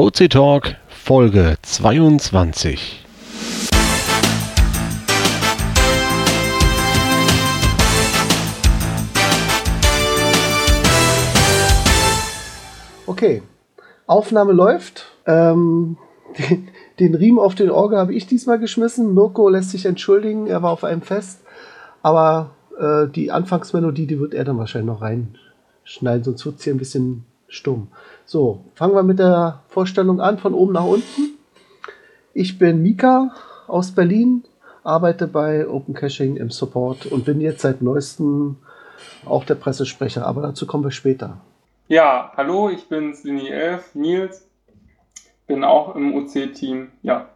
OC Talk Folge 22. Okay, Aufnahme läuft. Ähm, den, den Riemen auf den Orgel habe ich diesmal geschmissen. Mirko lässt sich entschuldigen, er war auf einem Fest. Aber äh, die Anfangsmelodie, die wird er dann wahrscheinlich noch reinschneiden, sonst wird es hier ein bisschen stumm. So, fangen wir mit der Vorstellung an, von oben nach unten. Ich bin Mika aus Berlin, arbeite bei Open Caching im Support und bin jetzt seit neuestem auch der Pressesprecher, aber dazu kommen wir später. Ja, hallo, ich bin Slini 11, Nils, bin auch im OC-Team, ja.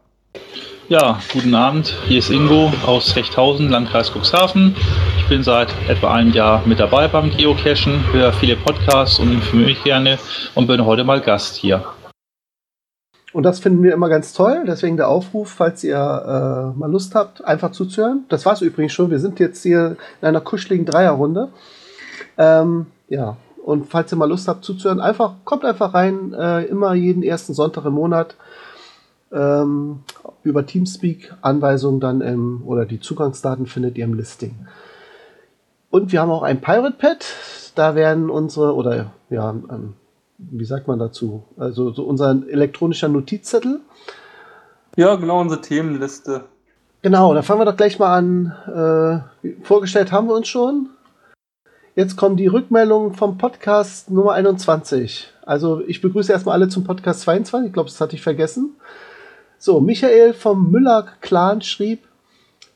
Ja, guten Abend, hier ist Ingo aus Rechthausen, Landkreis Cuxhaven. Ich bin seit etwa einem Jahr mit dabei beim Geocachen, höre viele Podcasts und informiere mich gerne und bin heute mal Gast hier. Und das finden wir immer ganz toll, deswegen der Aufruf, falls ihr äh, mal Lust habt, einfach zuzuhören. Das war es übrigens schon, wir sind jetzt hier in einer kuscheligen Dreierrunde. Ähm, ja, und falls ihr mal Lust habt zuzuhören, einfach, kommt einfach rein, äh, immer jeden ersten Sonntag im Monat. Ähm, über Teamspeak Anweisungen dann im, oder die Zugangsdaten findet ihr im Listing. Und wir haben auch ein Pirate Pad. Da werden unsere, oder ja, ähm, wie sagt man dazu? Also so unser elektronischer Notizzettel. Ja, genau, unsere Themenliste. Genau, da fangen wir doch gleich mal an. Äh, vorgestellt haben wir uns schon. Jetzt kommen die Rückmeldungen vom Podcast Nummer 21. Also ich begrüße erstmal alle zum Podcast 22. Ich glaube, das hatte ich vergessen. So, Michael vom Müller Clan schrieb,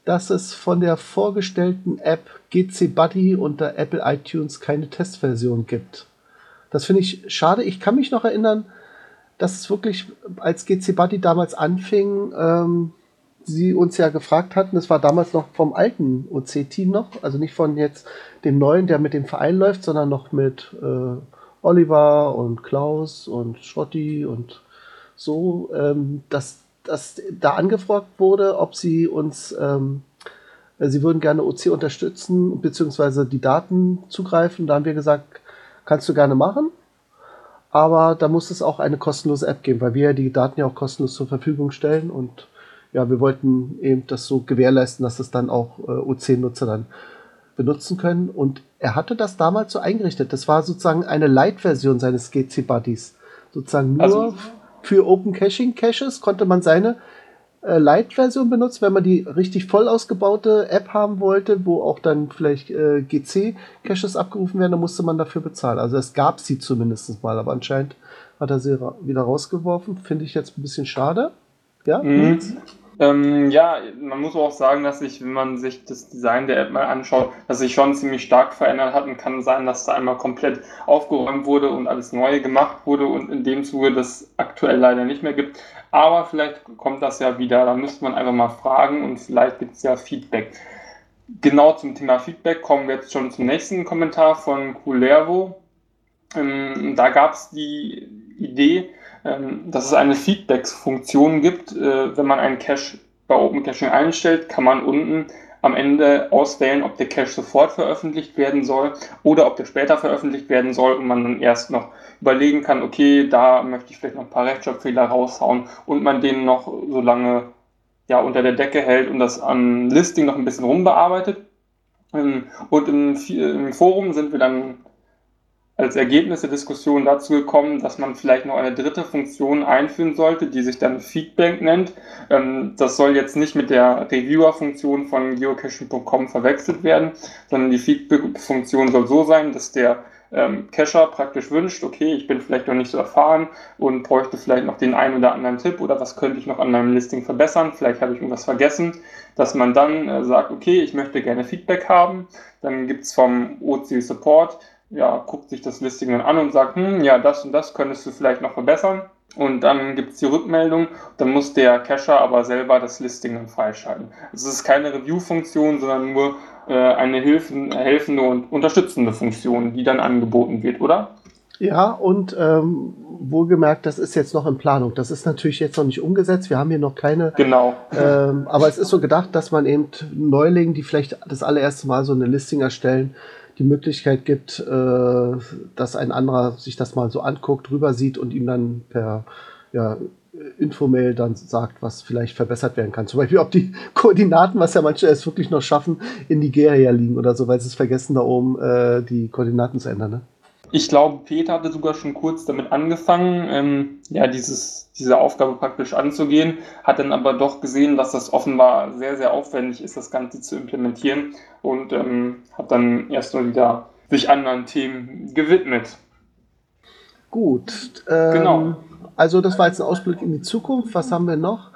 dass es von der vorgestellten App GC Buddy unter Apple iTunes keine Testversion gibt. Das finde ich schade. Ich kann mich noch erinnern, dass es wirklich, als GC Buddy damals anfing, ähm, sie uns ja gefragt hatten, das war damals noch vom alten OC-Team noch, also nicht von jetzt dem neuen, der mit dem Verein läuft, sondern noch mit äh, Oliver und Klaus und Schrotti und so, ähm, dass, dass da angefragt wurde, ob sie uns, ähm, sie würden gerne OC unterstützen, beziehungsweise die Daten zugreifen. Da haben wir gesagt, kannst du gerne machen. Aber da muss es auch eine kostenlose App geben, weil wir ja die Daten ja auch kostenlos zur Verfügung stellen und ja, wir wollten eben das so gewährleisten, dass es dann auch äh, OC-Nutzer dann benutzen können. Und er hatte das damals so eingerichtet. Das war sozusagen eine Light-Version seines GC Buddies. Sozusagen nur also, für Open Caching Caches konnte man seine äh, Light-Version benutzen, wenn man die richtig voll ausgebaute App haben wollte, wo auch dann vielleicht äh, GC-Caches abgerufen werden, dann musste man dafür bezahlen. Also es gab sie zumindest mal, aber anscheinend hat er sie ra wieder rausgeworfen. Finde ich jetzt ein bisschen schade. Ja? Mhm. Ähm, ja, man muss auch sagen, dass sich, wenn man sich das Design der App mal anschaut, dass sich schon ziemlich stark verändert hat und kann sein, dass da einmal komplett aufgeräumt wurde und alles Neue gemacht wurde und in dem Zuge das aktuell leider nicht mehr gibt. Aber vielleicht kommt das ja wieder, da müsste man einfach mal fragen und vielleicht gibt es ja Feedback. Genau zum Thema Feedback kommen wir jetzt schon zum nächsten Kommentar von Culervo. Ähm, da gab es die Idee, dass es eine Feedback-Funktion gibt. Äh, wenn man einen Cache bei Open Caching einstellt, kann man unten am Ende auswählen, ob der Cache sofort veröffentlicht werden soll oder ob der später veröffentlicht werden soll und man dann erst noch überlegen kann, okay, da möchte ich vielleicht noch ein paar Rechtschreibfehler raushauen und man den noch so lange ja, unter der Decke hält und das am Listing noch ein bisschen rumbearbeitet. Ähm, und im Forum sind wir dann als Ergebnis der Diskussion dazu gekommen, dass man vielleicht noch eine dritte Funktion einführen sollte, die sich dann Feedback nennt. Ähm, das soll jetzt nicht mit der Reviewer-Funktion von geocaching.com verwechselt werden, sondern die Feedback-Funktion soll so sein, dass der ähm, Cacher praktisch wünscht, okay, ich bin vielleicht noch nicht so erfahren und bräuchte vielleicht noch den einen oder anderen Tipp oder was könnte ich noch an meinem Listing verbessern, vielleicht habe ich irgendwas vergessen, dass man dann äh, sagt, okay, ich möchte gerne Feedback haben, dann gibt es vom OC Support ja, guckt sich das Listing dann an und sagt, hm, ja, das und das könntest du vielleicht noch verbessern. Und dann gibt es die Rückmeldung, dann muss der Cacher aber selber das Listing dann freischalten. Also es ist keine Review-Funktion, sondern nur äh, eine hilfen, helfende und unterstützende Funktion, die dann angeboten wird, oder? Ja, und ähm, wohlgemerkt, das ist jetzt noch in Planung. Das ist natürlich jetzt noch nicht umgesetzt. Wir haben hier noch keine. Genau. Ähm, aber es ist so gedacht, dass man eben Neulingen, die vielleicht das allererste Mal so eine Listing erstellen, die Möglichkeit gibt, äh, dass ein anderer sich das mal so anguckt, drüber sieht und ihm dann per ja, Infomail dann sagt, was vielleicht verbessert werden kann. Zum Beispiel, ob die Koordinaten, was ja manche es wirklich noch schaffen, in Nigeria liegen oder so, weil sie es vergessen, da oben äh, die Koordinaten zu ändern. Ne? Ich glaube, Peter hatte sogar schon kurz damit angefangen, ähm, ja, dieses, diese Aufgabe praktisch anzugehen, hat dann aber doch gesehen, dass das offenbar sehr, sehr aufwendig ist, das Ganze zu implementieren und ähm, hat dann erst mal wieder sich anderen Themen gewidmet. Gut. Ähm, genau. Also das war jetzt ein Ausblick in die Zukunft. Was haben wir noch?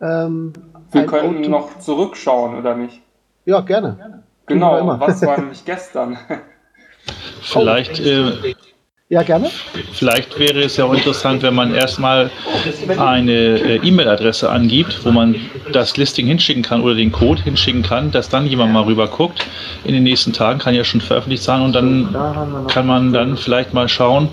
Ähm, wir können Auto noch zurückschauen, oder nicht? Ja, gerne. Genau, was war nämlich gestern? Vielleicht äh, ja, gerne. Vielleicht wäre es ja auch interessant, wenn man erstmal eine äh, E-Mail-Adresse angibt, wo man das Listing hinschicken kann oder den Code hinschicken kann, dass dann jemand mal rüber guckt. In den nächsten Tagen kann ja schon veröffentlicht sein und dann kann man dann vielleicht mal schauen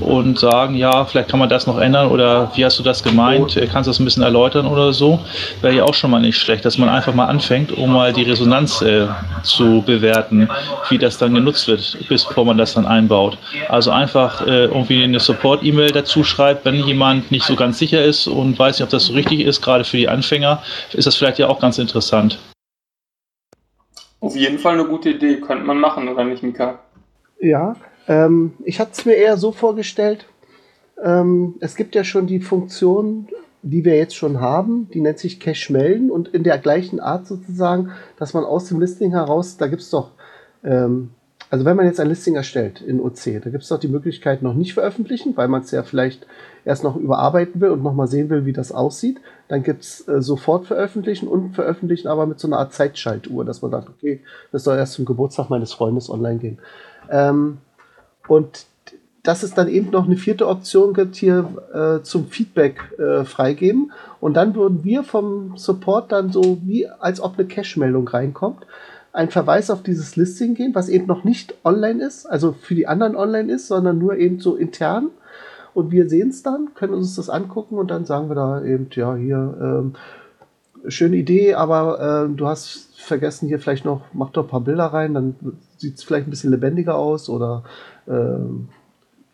und sagen, ja, vielleicht kann man das noch ändern oder wie hast du das gemeint? Äh, kannst du das ein bisschen erläutern oder so? Wäre ja auch schon mal nicht schlecht, dass man einfach mal anfängt, um mal die Resonanz äh, zu bewerten, wie das dann genutzt wird, bevor man das dann einbaut. Also einfach äh, irgendwie eine Support-E-Mail dazu schreibt, wenn jemand nicht so ganz sicher ist und weiß nicht, ob das so richtig ist, gerade für die Anfänger, ist das vielleicht ja auch ganz interessant. Auf jeden Fall eine gute Idee, könnte man machen, oder nicht, Mika? Ja, ähm, ich hatte es mir eher so vorgestellt, ähm, es gibt ja schon die Funktion, die wir jetzt schon haben, die nennt sich Cache melden und in der gleichen Art sozusagen, dass man aus dem Listing heraus, da gibt es doch ähm, also wenn man jetzt ein Listing erstellt in OC, da gibt es doch die Möglichkeit noch nicht veröffentlichen, weil man es ja vielleicht erst noch überarbeiten will und nochmal sehen will, wie das aussieht. Dann gibt es äh, sofort veröffentlichen und veröffentlichen aber mit so einer Art Zeitschaltuhr, dass man sagt, okay, das soll erst zum Geburtstag meines Freundes online gehen. Ähm, und dass es dann eben noch eine vierte Option gibt, hier äh, zum Feedback äh, freigeben. Und dann würden wir vom Support dann so wie, als ob eine Cache-Meldung reinkommt ein Verweis auf dieses Listing gehen, was eben noch nicht online ist, also für die anderen online ist, sondern nur eben so intern. Und wir sehen es dann, können uns das angucken und dann sagen wir da eben, ja, hier, ähm, schöne Idee, aber äh, du hast vergessen, hier vielleicht noch, mach doch ein paar Bilder rein, dann sieht es vielleicht ein bisschen lebendiger aus oder äh,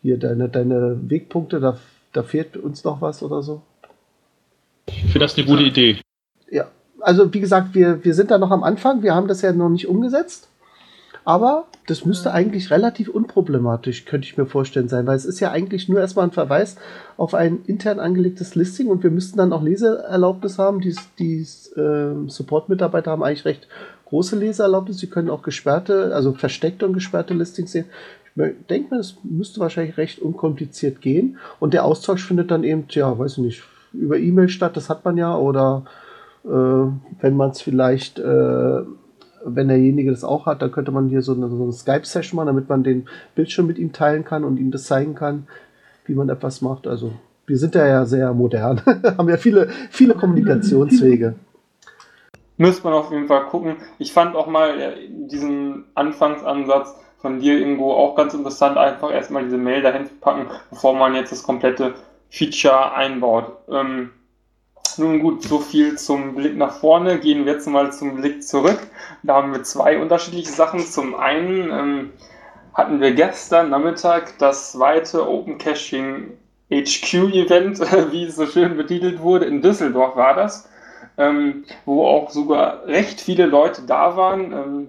hier deine, deine Wegpunkte, da, da fehlt uns noch was oder so. Ich finde das eine gute Idee. Ja, also wie gesagt, wir, wir sind da noch am Anfang, wir haben das ja noch nicht umgesetzt. Aber das müsste eigentlich relativ unproblematisch, könnte ich mir vorstellen, sein, weil es ist ja eigentlich nur erstmal ein Verweis auf ein intern angelegtes Listing und wir müssten dann auch Leseerlaubnis haben. Die, die äh, Support-Mitarbeiter haben eigentlich recht große Leseerlaubnis. Sie können auch gesperrte, also versteckte und gesperrte Listings sehen. Ich denke mir, es müsste wahrscheinlich recht unkompliziert gehen. Und der Austausch findet dann eben, ja, weiß ich nicht, über E-Mail statt, das hat man ja, oder wenn man es vielleicht, äh, wenn derjenige das auch hat, dann könnte man hier so eine, so eine Skype-Session machen, damit man den Bildschirm mit ihm teilen kann und ihm das zeigen kann, wie man etwas macht. Also wir sind ja, sehr modern, haben ja viele, viele Kommunikationswege. Müsste man auf jeden Fall gucken. Ich fand auch mal diesen Anfangsansatz von dir, Ingo, auch ganz interessant, einfach erstmal diese Mail dahin zu packen, bevor man jetzt das komplette Feature einbaut. Ähm, nun gut, so viel zum Blick nach vorne. Gehen wir jetzt mal zum Blick zurück. Da haben wir zwei unterschiedliche Sachen. Zum einen ähm, hatten wir gestern Nachmittag das zweite Open Caching HQ Event, wie es so schön betitelt wurde. In Düsseldorf war das, ähm, wo auch sogar recht viele Leute da waren. Ähm,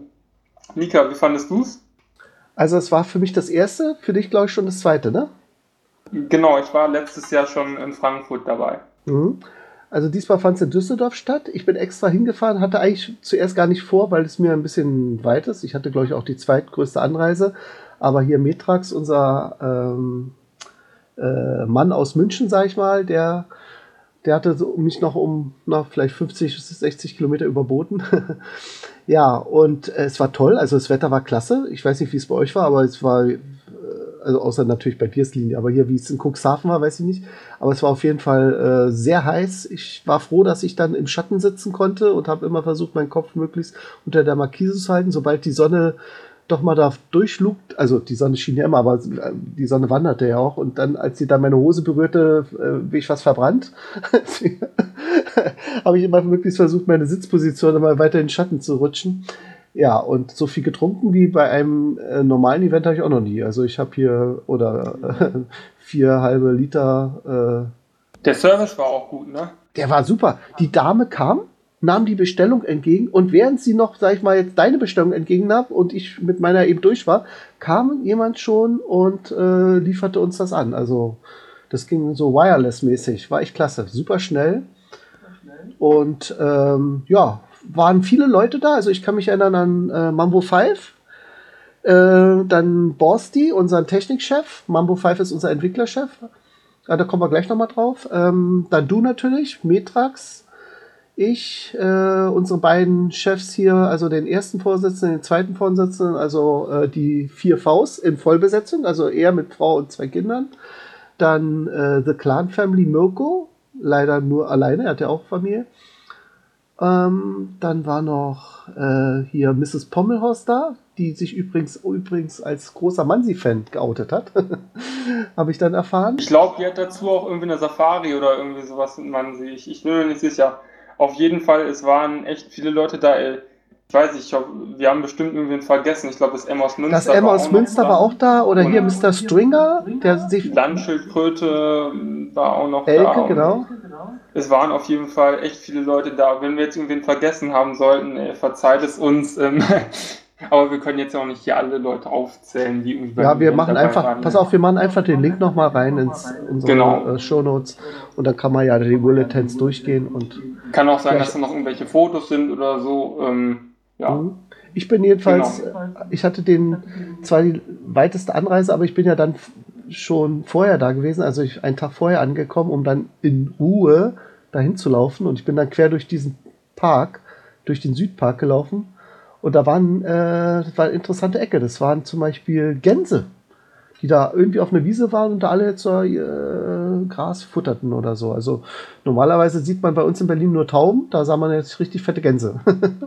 Nika, wie fandest du es? Also es war für mich das erste, für dich glaube ich schon das zweite, ne? Genau, ich war letztes Jahr schon in Frankfurt dabei. Mhm. Also diesmal fand es in Düsseldorf statt. Ich bin extra hingefahren, hatte eigentlich zuerst gar nicht vor, weil es mir ein bisschen weit ist. Ich hatte, glaube ich, auch die zweitgrößte Anreise. Aber hier Metrax, unser ähm, äh, Mann aus München, sag ich mal, der, der hatte so, mich noch um na, vielleicht 50, 60 Kilometer überboten. ja, und äh, es war toll. Also das Wetter war klasse. Ich weiß nicht, wie es bei euch war, aber es war also außer natürlich bei Piers Linie, aber hier, wie es in Cuxhaven war, weiß ich nicht. Aber es war auf jeden Fall äh, sehr heiß. Ich war froh, dass ich dann im Schatten sitzen konnte und habe immer versucht, meinen Kopf möglichst unter der Markise zu halten. Sobald die Sonne doch mal da durchlugt, also die Sonne schien ja immer, aber äh, die Sonne wanderte ja auch und dann, als sie dann meine Hose berührte, äh, bin ich fast verbrannt. habe ich immer möglichst versucht, meine Sitzposition immer weiter in den Schatten zu rutschen. Ja, und so viel getrunken wie bei einem äh, normalen Event habe ich auch noch nie. Also ich habe hier oder äh, vier halbe Liter Der Service war auch gut, ne? Der war super. Die Dame kam, nahm die Bestellung entgegen und während sie noch, sag ich mal, jetzt deine Bestellung entgegennahm und ich mit meiner eben durch war, kam jemand schon und äh, lieferte uns das an. Also das ging so wireless-mäßig. War echt klasse. Super schnell. Und ähm, ja, waren viele Leute da. Also ich kann mich erinnern an äh, Mambo 5. Äh, dann Borsti, unseren Technikchef. Mambo 5 ist unser Entwicklerchef. Ja, da kommen wir gleich nochmal drauf. Ähm, dann du natürlich, Metrax, ich, äh, unsere beiden Chefs hier, also den ersten Vorsitzenden, den zweiten Vorsitzenden, also äh, die vier Vs in Vollbesetzung, also er mit Frau und zwei Kindern. Dann äh, The Clan Family Mirko, leider nur alleine, er hat ja auch Familie. Ähm, dann war noch äh, hier Mrs. Pommelhorst da, die sich übrigens, übrigens als großer Mansi-Fan geoutet hat. Habe ich dann erfahren. Ich glaube, die hat dazu auch irgendwie eine Safari oder irgendwie sowas mit Mansi. Ich, ich bin mir nicht sicher. Auf jeden Fall, es waren echt viele Leute da. Ey. Ich weiß nicht, ich glaub, wir haben bestimmt irgendwen vergessen. Ich glaube, das Emma aus Münster. Das Emma aus Münster war auch da. Oder hier Mr. Stringer, der sich. Landschildkröte war auch noch Elke, da. und genau. Es waren auf jeden Fall echt viele Leute da. Wenn wir jetzt irgendwen vergessen haben sollten, ey, verzeiht es uns. Ähm, aber wir können jetzt ja auch nicht hier alle Leute aufzählen, die irgendwie Ja, wir machen einfach, waren. pass auf, wir machen einfach den Link nochmal rein ins unsere Genau. äh, Shownotes und dann kann man ja die Bulletins durchgehen und Kann auch sein, dass da noch irgendwelche Fotos sind oder so. Ähm, ja. Mhm. Ich bin jedenfalls, Genau. äh, ich hatte den zwar die weiteste Anreise, aber ich bin ja dann schon vorher da gewesen, also ich einen Tag vorher angekommen, um dann in Ruhe dahin zu laufen und ich bin dann quer durch diesen Park, durch den Südpark gelaufen und da waren, äh, das war eine interessante Ecke. Das waren zum Beispiel Gänse, die da irgendwie auf einer Wiese waren und da alle jetzt so äh, Gras futterten oder so. Also normalerweise sieht man bei uns in Berlin nur Tauben, da sah man jetzt richtig fette Gänse.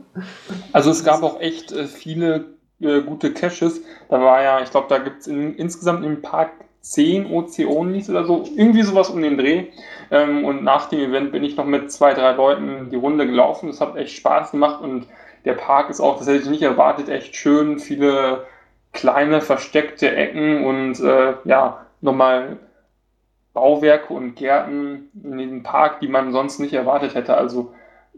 Also es gab auch echt äh, viele äh, gute Caches. Da war ja, ich glaube, da gibt es in, insgesamt im Park 10 OC-Onlys oder so, irgendwie sowas um den Dreh. Ähm, und nach dem Event bin ich noch mit zwei, drei Leuten die Runde gelaufen. Das hat echt Spaß gemacht und der Park ist auch, das hätte ich nicht erwartet, echt schön. Viele kleine versteckte Ecken und äh, ja, nochmal Bauwerke und Gärten in diesem Park, die man sonst nicht erwartet hätte. Also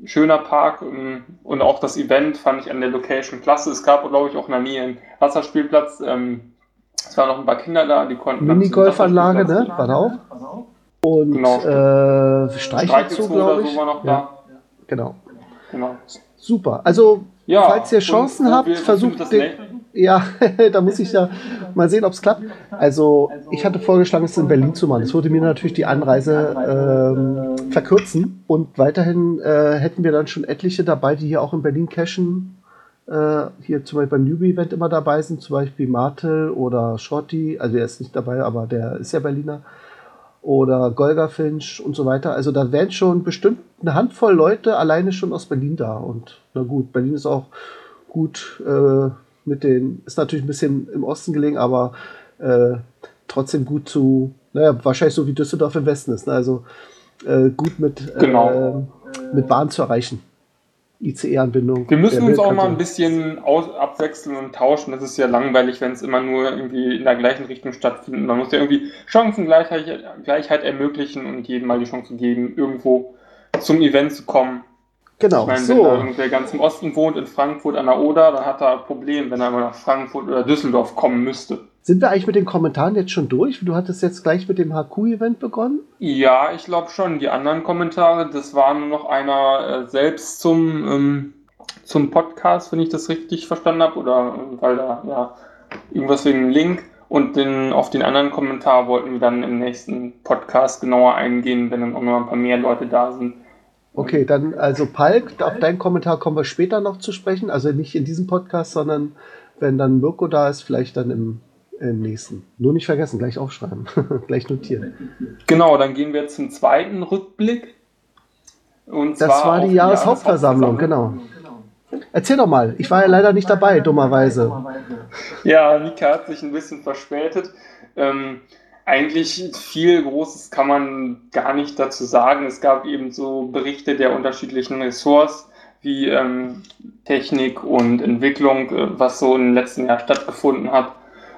schöner Park ähm, und auch das Event fand ich an der Location klasse. Es gab, glaube ich, auch in der Nähe einen Wasserspielplatz. Ähm, es waren noch ein paar Kinder da, die konnten. Minigolfanlage, ne? War da auch. Und Genau. äh, Streichelzoo, glaube oder ich. so war noch Ja, da. genau. Genau. Super. Also, Ja, falls ihr Chancen und- und habt, versucht das den. Ja, da muss ich ja mal sehen, ob es klappt. Also, ich hatte vorgeschlagen, es in Berlin zu machen. Das würde mir natürlich die Anreise ähm, verkürzen. Und weiterhin äh, hätten wir dann schon etliche dabei, die hier auch in Berlin cashen. Äh, hier zum Beispiel beim Newbie-Event immer dabei sind, zum Beispiel Martel oder Shorty. Also, er ist nicht dabei, aber der ist ja Berliner. Oder Golga Finch und so weiter. Also, da wären schon bestimmt eine Handvoll Leute alleine schon aus Berlin da. Und na gut, Berlin ist auch gut äh, mit den, ist natürlich ein bisschen im Osten gelegen, aber äh, trotzdem gut zu, naja, wahrscheinlich so wie Düsseldorf im Westen ist, ne? also äh, gut mit, Genau. äh, mit Bahn zu erreichen. ICE-Anbindung. Wir müssen uns auch mal ein bisschen aus, abwechseln und tauschen. Das ist ja langweilig, wenn es immer nur irgendwie in der gleichen Richtung stattfindet. Man muss ja irgendwie Chancengleichheit Gleichheit ermöglichen und jedem mal die Chance geben, irgendwo zum Event zu kommen. Genau, Ich meine, wenn so. da irgendwer ganz im Osten wohnt, in Frankfurt an der Oder, dann hat er ein Problem, wenn er mal nach Frankfurt oder Düsseldorf kommen müsste. Sind wir eigentlich mit den Kommentaren jetzt schon durch? Du hattest jetzt gleich mit dem HQ-Event begonnen? Ja, ich glaube schon. Die anderen Kommentare, das war nur noch einer äh, selbst zum, ähm, zum Podcast, wenn ich das richtig verstanden habe, oder äh, weil da ja irgendwas wegen dem Link. Und den, auf den anderen Kommentar wollten wir dann im nächsten Podcast genauer eingehen, wenn dann auch noch ein paar mehr Leute da sind. Okay, dann also Palk, auf deinen Kommentar kommen wir später noch zu sprechen. Also nicht in diesem Podcast, sondern wenn dann Mirko da ist, vielleicht dann im, im nächsten. Nur nicht vergessen, gleich aufschreiben, gleich notieren. Genau, dann gehen wir zum zweiten Rückblick. Und Das war die Jahreshauptversammlung, genau. Erzähl doch mal, ich war ja leider nicht dabei, dummerweise. Ja, Nika hat sich ein bisschen verspätet. Ähm, eigentlich viel Großes kann man gar nicht dazu sagen. Es gab eben so Berichte der unterschiedlichen Ressorts wie ähm, Technik und Entwicklung, äh, was so im letzten Jahr stattgefunden hat.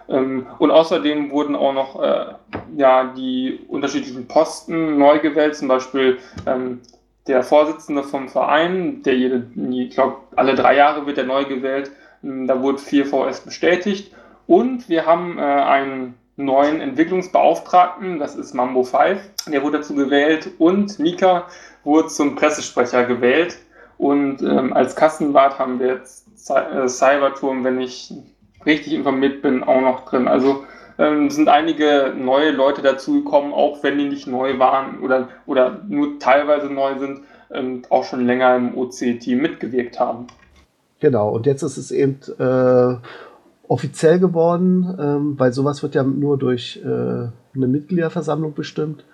Ähm, und außerdem wurden auch noch äh, ja, die unterschiedlichen Posten neu gewählt, zum Beispiel ähm, der Vorsitzende vom Verein, der jede, ich glaube, alle drei Jahre wird er neu gewählt. Ähm, da wurde 4VS bestätigt. Und wir haben äh, einen neuen Entwicklungsbeauftragten, das ist Mambo 5, der wurde dazu gewählt und Mika wurde zum Pressesprecher gewählt. Und ähm, als Kassenwart haben wir jetzt äh, Cyberturm, wenn ich richtig informiert bin, auch noch drin. Also ähm, sind einige neue Leute dazugekommen, auch wenn die nicht neu waren oder, oder nur teilweise neu sind, ähm, auch schon länger im OC-Team mitgewirkt haben. Genau, und jetzt ist es eben äh, offiziell geworden, ähm, weil sowas wird ja nur durch äh, eine Mitgliederversammlung bestimmt.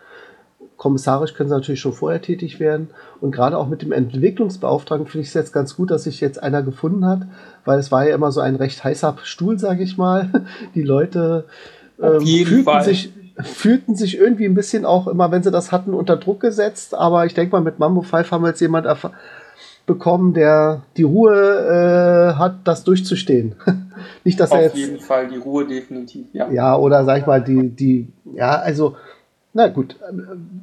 Kommissarisch können sie natürlich schon vorher tätig werden. Und gerade auch mit dem Entwicklungsbeauftragten finde ich es jetzt ganz gut, dass sich jetzt einer gefunden hat, weil es war ja immer so ein recht heißer Stuhl, sage ich mal. Die Leute ähm, fühlten, Fall. sich, fühlten sich irgendwie ein bisschen auch immer, wenn sie das hatten, unter Druck gesetzt. Aber ich denke mal, mit Mambo 5 haben wir jetzt jemand bekommen, der die Ruhe äh, hat, das durchzustehen. Nicht, dass Auf er jetzt. Auf jeden Fall die Ruhe definitiv, ja. Ja, oder sag ich mal, die, die, ja, also na gut,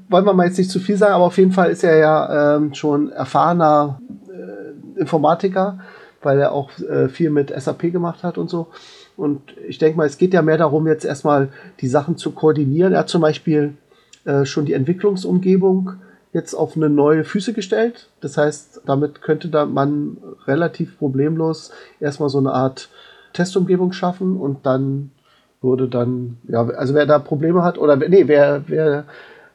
wollen wir mal jetzt nicht zu viel sagen, aber auf jeden Fall ist er ja ähm, schon erfahrener äh, Informatiker, weil er auch äh, viel mit SAP gemacht hat und so. Und ich denke mal, es geht ja mehr darum, jetzt erstmal die Sachen zu koordinieren. Er hat zum Beispiel äh, schon die Entwicklungsumgebung jetzt auf eine neue Füße gestellt. Das heißt, damit könnte da man relativ problemlos erstmal so eine Art Testumgebung schaffen und dann würde dann, ja, also wer da Probleme hat oder nee, wer, wer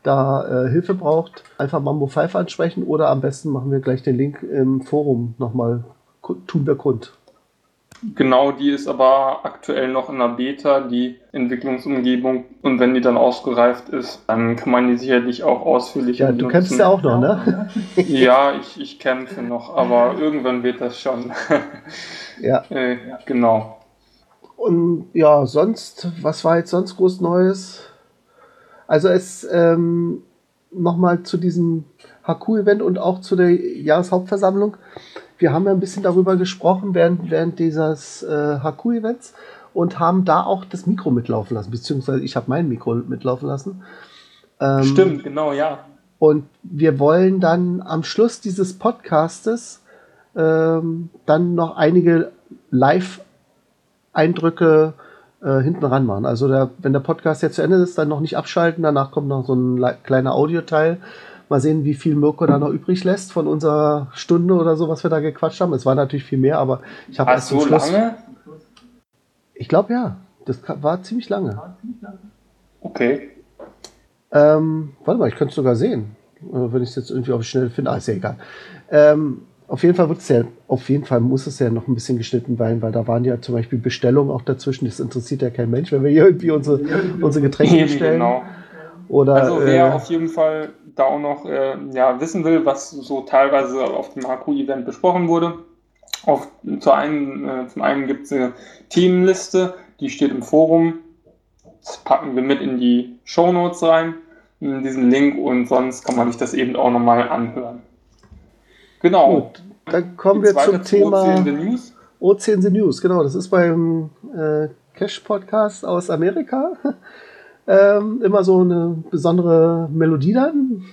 da äh, Hilfe braucht, einfach Mambo 5 ansprechen oder am besten machen wir gleich den Link im Forum nochmal tun wir kund. Genau, die ist aber aktuell noch in der Beta, die Entwicklungsumgebung. Und wenn die dann ausgereift ist, dann kann man die sicherlich auch ausführlich Ja, du kämpfst ja auch noch, ne? ja, ich, ich kämpfe noch, aber irgendwann wird das schon. ja. äh, genau. Und ja, sonst, was war jetzt sonst groß Neues? Also es ähm, nochmal zu diesem HQ-Event und auch zu der Jahreshauptversammlung. Wir haben ja ein bisschen darüber gesprochen während, während dieses äh, HQ-Events und haben da auch das Mikro mitlaufen lassen, beziehungsweise ich habe mein Mikro mitlaufen lassen. Ähm, Stimmt, genau, ja. Und wir wollen dann am Schluss dieses Podcastes ähm, dann noch einige Live- Eindrücke äh, hinten ran machen. Also der, wenn der Podcast jetzt zu Ende ist, dann noch nicht abschalten. Danach kommt noch so ein kleiner Audioteil. Mal sehen, wie viel Mirko da noch übrig lässt von unserer Stunde oder so, was wir da gequatscht haben. Es war natürlich viel mehr, aber ich habe erst so Schluss, lange? Ich glaube ja. Das war ziemlich lange. Okay. Ähm, warte mal, ich könnte es sogar sehen. Äh, wenn ich es jetzt irgendwie auf schnell finde. Ah, ist ja egal. Ähm, auf jeden Fall wird es ja, auf jeden Fall muss es ja noch ein bisschen geschnitten werden, weil da waren ja zum Beispiel Bestellungen auch dazwischen. Das interessiert ja kein Mensch, wenn wir hier irgendwie unsere, unsere Getränke bestellen. Genau. Oder, also wer äh, auf jeden Fall da auch noch äh, ja, wissen will, was so teilweise auf dem HQ-Event besprochen wurde. Auf, zu einen, äh, zum einen gibt es eine Themenliste, die steht im Forum. Das packen wir mit in die Show Notes rein, in diesen Link und sonst kann man sich das eben auch nochmal anhören. Genau. Gut, dann kommen wir zum Thema OC in the News. OC in the News, genau. Das ist beim äh, Cash-Podcast aus Amerika. Ähm, immer so eine besondere Melodie dann.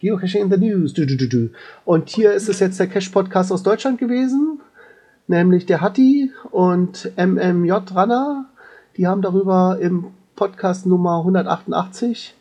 Geocaching in the News. Du, du, du, und hier ist es jetzt der Cash-Podcast aus Deutschland gewesen. Nämlich der Hatti und MMJ Runner. Die haben darüber im Podcast Nummer 188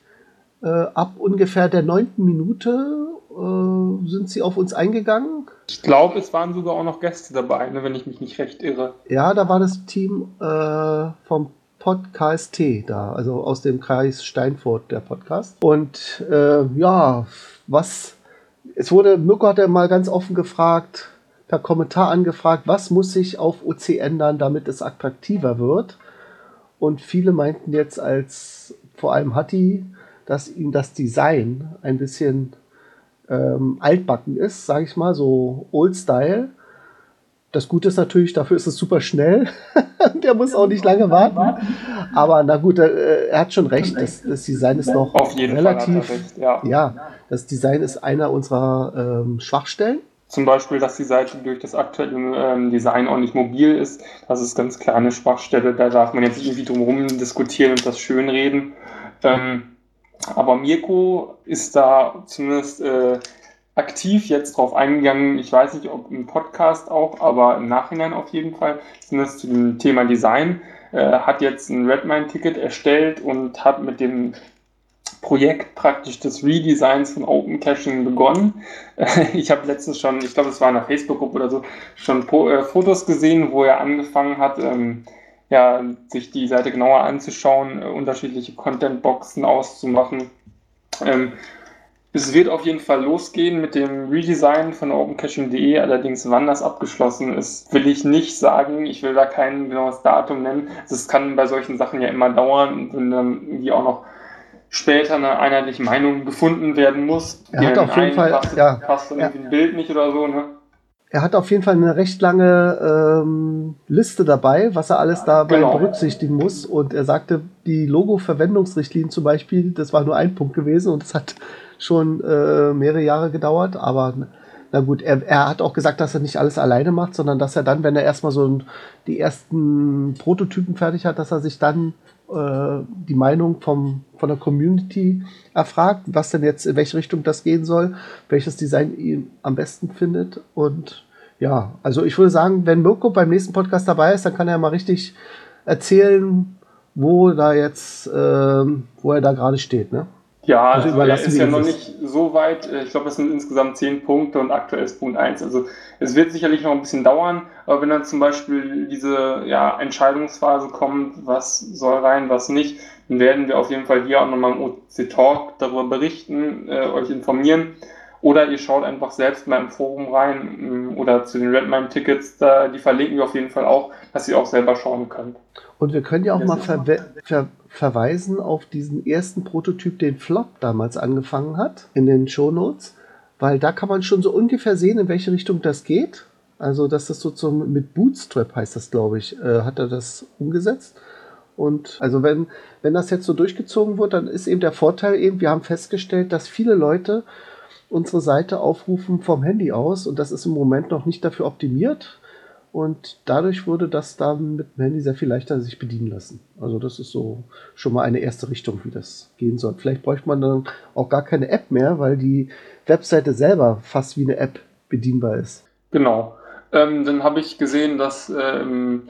äh, ab ungefähr der neunten Minute äh, sind sie auf uns eingegangen. Ich glaube, es waren sogar auch noch Gäste dabei, ne, wenn ich mich nicht recht irre. Ja, da war das Team äh, vom Podcast da, also aus dem Kreis Steinfurt, der Podcast. Und äh, ja, was, es wurde, Mirko hat ja mal ganz offen gefragt, per Kommentar angefragt, was muss sich auf OC ändern, damit es attraktiver wird. Und viele meinten jetzt als, vor allem Hatti, dass ihm das Design ein bisschen ähm, altbacken ist, sage ich mal, so Old Style. Das Gute ist natürlich, dafür ist es super schnell. Der muss auch nicht lange warten. Aber na gut, äh, er hat schon recht. Das, das Design ist noch relativ. Recht, ja. ja. das Design ist einer unserer ähm, Schwachstellen. Zum Beispiel, dass die Seite durch das aktuelle ähm, Design auch nicht mobil ist. Das ist ganz klar eine Schwachstelle. Da darf man jetzt irgendwie drum diskutieren und das schönreden. Ähm, aber Mirko ist da zumindest äh, aktiv jetzt drauf eingegangen. Ich weiß nicht, ob im Podcast auch, aber im Nachhinein auf jeden Fall. Zumindest zu dem Thema Design. Äh, hat jetzt ein Redmine-Ticket erstellt und hat mit dem Projekt praktisch des Redesigns von Open Caching begonnen. Ich habe letztens schon, ich glaube, es war in der Facebook-Gruppe oder so, schon äh, Fotos gesehen, wo er angefangen hat, ähm, ja, sich die Seite genauer anzuschauen, äh, unterschiedliche Content-Boxen auszumachen. Ähm, es wird auf jeden Fall losgehen mit dem Redesign von OpenCaching.de. Allerdings, wann das abgeschlossen ist, will ich nicht sagen. Ich will da kein genaues Datum nennen. Es kann bei solchen Sachen ja immer dauern, wenn dann irgendwie auch noch später eine einheitliche Meinung gefunden werden muss. Er hat auf jeden Fall, passt, ja, passt dann ja. irgendwie ein Bild nicht oder so, ne? Er hat auf jeden Fall eine recht lange ähm, Liste dabei, was er alles dabei genau. berücksichtigen muss. Und er sagte, die Logo-Verwendungsrichtlinien zum Beispiel, das war nur ein Punkt gewesen und es hat schon äh, mehrere Jahre gedauert. Aber na gut, er, er hat auch gesagt, dass er nicht alles alleine macht, sondern dass er dann, wenn er erstmal so die ersten Prototypen fertig hat, dass er sich dann äh, die Meinung vom, von der Community erfragt, was denn jetzt, in welche Richtung das gehen soll, welches Design ihm am besten findet. Und ja, also ich würde sagen, wenn Mirko beim nächsten Podcast dabei ist, dann kann er mal richtig erzählen, wo da jetzt, äh, wo er da gerade steht, ne? Ja, also, also er ist ja noch nicht so weit. Ich glaube, es sind insgesamt zehn Punkte und aktuell ist Punkt 1. Also es wird sicherlich noch ein bisschen dauern, aber wenn dann zum Beispiel diese ja, Entscheidungsphase kommt, was soll rein, was nicht, dann werden wir auf jeden Fall hier auch nochmal im OC Talk darüber berichten, äh, euch informieren. Oder ihr schaut einfach selbst mal im Forum rein mm, oder zu den Redmine-Tickets, die verlinken wir auf jeden Fall auch, dass ihr auch selber schauen könnt. Und wir können ja auch mal ver ver verweisen auf diesen ersten Prototyp, den Flop damals angefangen hat, in den Shownotes, weil da kann man schon so ungefähr sehen, in welche Richtung das geht. Also, dass das so zum, mit Bootstrap heißt das, glaube ich, äh, hat er das umgesetzt. Und also wenn, wenn das jetzt so durchgezogen wird, dann ist eben der Vorteil eben, wir haben festgestellt, dass viele Leute unsere Seite aufrufen vom Handy aus und das ist im Moment noch nicht dafür optimiert. Und dadurch wurde das dann mit dem Handy sehr viel leichter sich bedienen lassen. Also das ist so schon mal eine erste Richtung, wie das gehen soll. Vielleicht bräuchte man dann auch gar keine App mehr, weil die Webseite selber fast wie eine App bedienbar ist. Genau. Ähm, dann habe ich gesehen, dass äh, im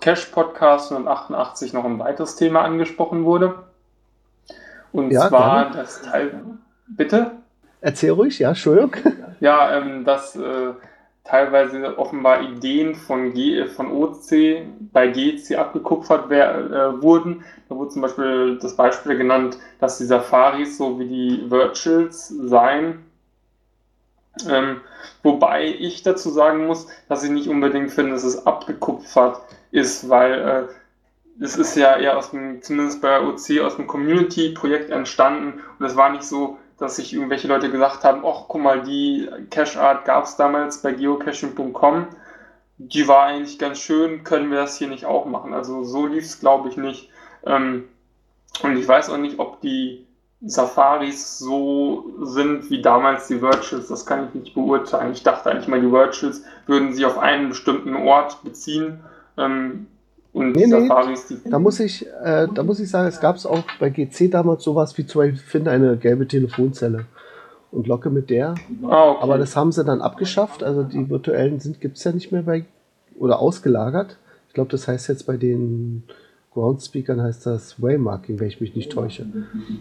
Cash-Podcast 188 noch ein weiteres Thema angesprochen wurde. Und ja, zwar gerne. das Teil. Bitte? Erzähl ruhig, ja, Entschuldigung. Ja, ähm, dass äh, teilweise offenbar Ideen von, G, von OC bei GC abgekupfert wer, äh, wurden. Da wurde zum Beispiel das Beispiel genannt, dass die Safaris so wie die Virtuals seien. Ähm, wobei ich dazu sagen muss, dass ich nicht unbedingt finde, dass es abgekupfert ist, weil äh, es ist ja eher aus dem, zumindest bei OC, aus dem Community-Projekt entstanden und es war nicht so, dass sich irgendwelche Leute gesagt haben, ach guck mal, die Cache-Art gab es damals bei geocaching.com, die war eigentlich ganz schön, können wir das hier nicht auch machen? Also so lief es, glaube ich, nicht. Ähm, und ich weiß auch nicht, ob die Safaris so sind wie damals die Virtuals, das kann ich nicht beurteilen. Ich dachte eigentlich mal, die Virtuals würden sie auf einen bestimmten Ort beziehen. Ähm, und nee, Safaris, nee, da muss ich, äh, da muss ich sagen, es gab es auch bei GC damals sowas wie zum Beispiel, finde eine gelbe Telefonzelle und locke mit der. Ah, okay. Aber das haben sie dann abgeschafft. Also die virtuellen sind gibt es ja nicht mehr bei oder ausgelagert. Ich glaube, das heißt jetzt bei den Groundspeakern heißt das Waymarking, wenn ich mich nicht täusche.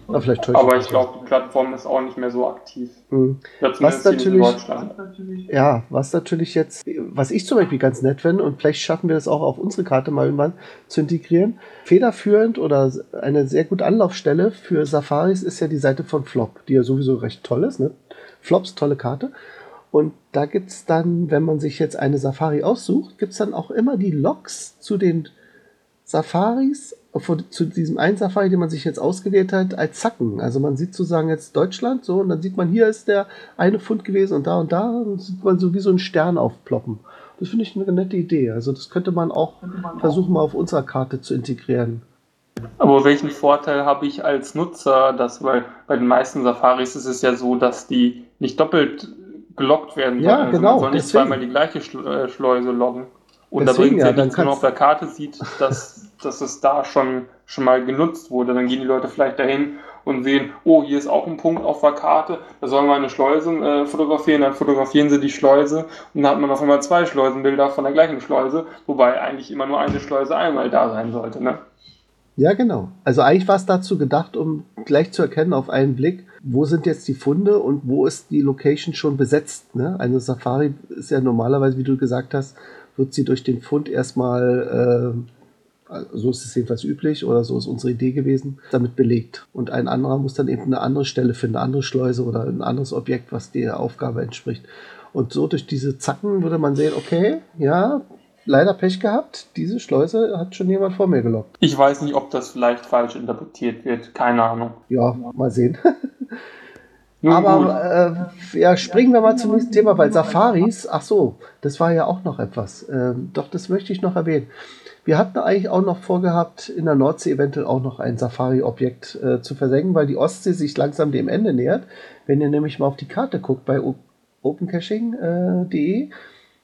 Aber, vielleicht täusche Aber ich glaube, die Plattform ist auch nicht mehr so aktiv. Mhm. Was natürlich, ja, was natürlich jetzt, was ich zum Beispiel ganz nett finde, und vielleicht schaffen wir das auch auf unsere Karte mal irgendwann zu integrieren. Federführend oder eine sehr gute Anlaufstelle für Safaris ist ja die Seite von Flop, die ja sowieso recht toll ist. Ne? Flops, tolle Karte. Und da gibt es dann, wenn man sich jetzt eine Safari aussucht, gibt es dann auch immer die Logs zu den Safaris, zu diesem einen Safari, den man sich jetzt ausgewählt hat, als Zacken. Also man sieht sozusagen jetzt Deutschland so und dann sieht man, hier ist der eine Fund gewesen und da und da und sieht man so wie so ein Stern aufploppen. Das finde ich eine nette Idee. Also das könnte man auch versuchen, mal auf unserer Karte zu integrieren. Aber welchen Vorteil habe ich als Nutzer, dass weil bei den meisten Safaris ist es ja so, dass die nicht doppelt gelockt werden Ja, soll. Also genau, Man soll nicht deswegen. zweimal die gleiche äh, Schleuse loggen. Und da bringt es ja, ja nichts, wenn man auf der Karte sieht, dass, dass es da schon, schon mal genutzt wurde. Dann gehen die Leute vielleicht dahin und sehen, oh, hier ist auch ein Punkt auf der Karte, da sollen wir eine Schleuse äh, fotografieren, dann fotografieren sie die Schleuse und dann hat man auf einmal zwei Schleusenbilder von der gleichen Schleuse, wobei eigentlich immer nur eine Schleuse einmal da sein sollte. Ne? Ja, genau. Also eigentlich war es dazu gedacht, um gleich zu erkennen auf einen Blick, wo sind jetzt die Funde und wo ist die Location schon besetzt. Ne? Eine Safari ist ja normalerweise, wie du gesagt hast, wird sie durch den Fund erstmal, äh, so ist es jedenfalls üblich oder so ist unsere Idee gewesen, damit belegt. Und ein anderer muss dann eben eine andere Stelle finden, eine andere Schleuse oder ein anderes Objekt, was der Aufgabe entspricht. Und so durch diese Zacken würde man sehen, okay, ja, leider Pech gehabt, diese Schleuse hat schon jemand vor mir gelockt. Ich weiß nicht, ob das vielleicht falsch interpretiert wird, keine Ahnung. Ja, mal sehen. Nun. Aber äh, ja, springen wir mal zum nächsten Thema, weil Safaris, ach so, das war ja auch noch etwas. Ähm, doch, das möchte ich noch erwähnen. Wir hatten eigentlich auch noch vorgehabt, in der Nordsee eventuell auch noch ein Safari-Objekt äh, zu versenken, weil die Ostsee sich langsam dem Ende nähert. Wenn ihr nämlich mal auf die Karte guckt bei opencaching.de,